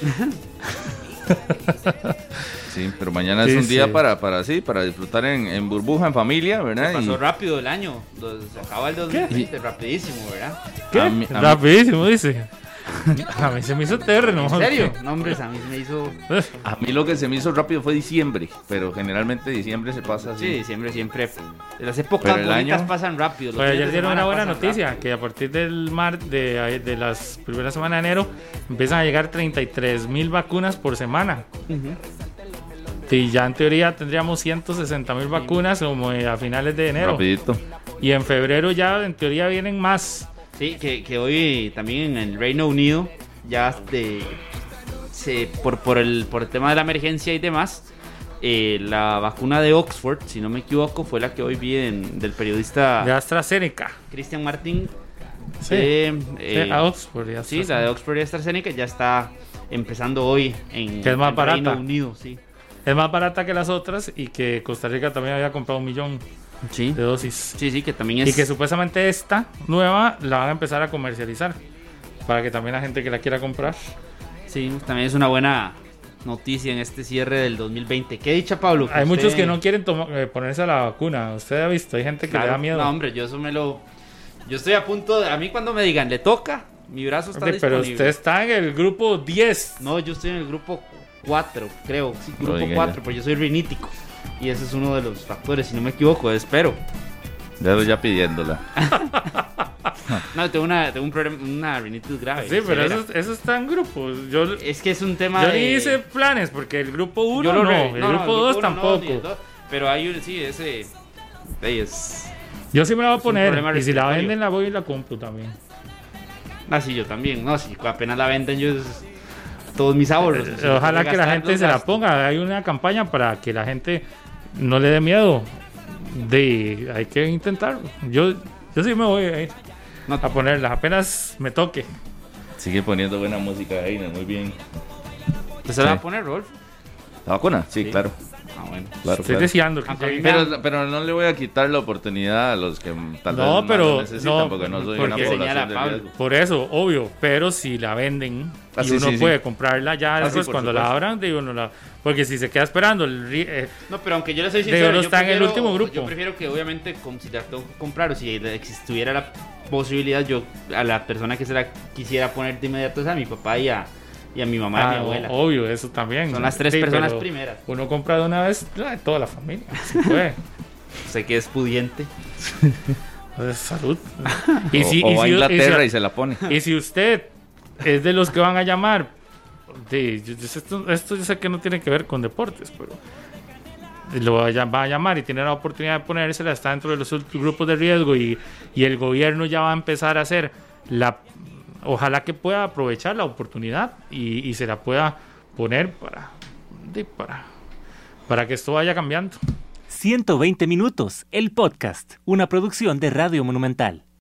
sí, pero mañana es un día sí. para, para, sí, para disfrutar en, en burbuja, en familia, ¿verdad? Pasó Y- rápido el año. Se acaba el 2020, rapidísimo, ¿verdad? ¿Qué? A mí- a mí- Rapidísimo, dice. A mí se me hizo terreno. ¿En serio? No, hombre, a mí se me hizo... a mí lo que se me hizo rápido fue diciembre, pero generalmente diciembre se pasa así. Sí, diciembre siempre... Las épocas Pero el año- pasan rápido. Pues ayer dieron una buena noticia, rápido. que a partir del mar de, de las primeras semanas de enero empiezan a llegar 33 mil vacunas por semana. Y ya en teoría tendríamos 160 mil vacunas como eh, a finales de enero. Rapidito. Y en febrero ya en teoría vienen más. Sí, que, que hoy también en el Reino Unido ya de, se, por, por, el, por el tema de la emergencia y demás, eh, la vacuna de Oxford, si no me equivoco, fue la que hoy vi en- del periodista De AstraZeneca. Cristian Martín. Sí. eh, a Oxford y sí, la de Oxford y AstraZeneca ya está empezando hoy en Que es más Reino barata. Unido. Sí. Es más barata que las otras y que Costa Rica también había comprado un millón Sí. de dosis. sí, sí, que también es... Y que supuestamente esta nueva la van a empezar a comercializar. para que también la gente que la quiera comprar. Sí, también es una buena noticia en este cierre del 2020. ¿Qué dicha, Pablo? Hay usted- muchos que no quieren eh, ponerse la vacuna. Usted ha visto, hay gente que le da miedo. No, hombre, yo eso me lo. Yo estoy a punto de. A mí, cuando me digan, le toca, mi brazo está Sí, pero disponible. usted está en el grupo 10. No, yo estoy en el grupo 4, creo. Sí, No grupo diga 4, ya. pues yo soy rinítico. Y ese es uno de los factores, si no me equivoco, espero. Ya lo ya pidiéndola. No, tengo, una, tengo un problema, una rinitis grave. Sí, pero eso, eso está en grupos. Yo, Es que es un tema yo de... ni hice planes porque el grupo 1 Yo no, el no, no, grupo 2 uno no, tampoco. ni el dos, pero hay un, sí, ese... es... Yo sí me la voy a poner. Y si la venden, la voy y la compro también. Ah, sí, yo también. No, si apenas la venden, yo... es- Todos mis ahorros. Eh, Ojalá que la gente se la ponga. Hay una campaña para que la gente no le dé miedo. De, hay que intentarlo. Yo, yo sí me voy a ir No, a ponerla. Apenas me toque. Sigue poniendo buena música, Heiner, muy bien. ¿Usted se la va a poner, Rolf? ¿La vacuna? Sí, Sí. claro. Ah, bueno. claro, Estoy claro. deseando que Ah, llegue. Pero, pero no le voy a quitar la oportunidad a los que tal vez No, pero- lo necesitan, no, porque no soy porque una población de riesgo. Por eso, obvio, pero si la venden Ah, y sí, uno sí, sí. puede comprarla ya Ah, sí, después cuando la supuesto. abran, digo, no la, porque si se queda esperando el, eh, No, pero aunque yo le soy sincero, yo está en el prefiero- último grupo. Yo prefiero que obviamente como si la tengo que comprar o si existiera la posibilidad, yo a la persona que se la quisiera poner de inmediato es a mi papá y a, y a mi mamá y a ah, mi abuela. obvio, eso también. Son las tres Sí, personas primeras. Uno compra de una vez la de toda la familia, si puede. Sé que es pudiente. Entonces, salud. Y o, si, o y va a si- y Inglaterra si- y se la pone. Y si usted es de los que van a llamar, de- esto, esto yo sé que no tiene que ver con deportes, pero lo va a, llam- va a llamar y tiene la oportunidad de ponérsela, está dentro de los grupos de riesgo y, y el gobierno ya va a empezar a hacer la... Ojalá que pueda aprovechar la oportunidad y, y se la pueda poner para, para, para que esto vaya cambiando. 120 minutos, el podcast, una producción de Radio Monumental.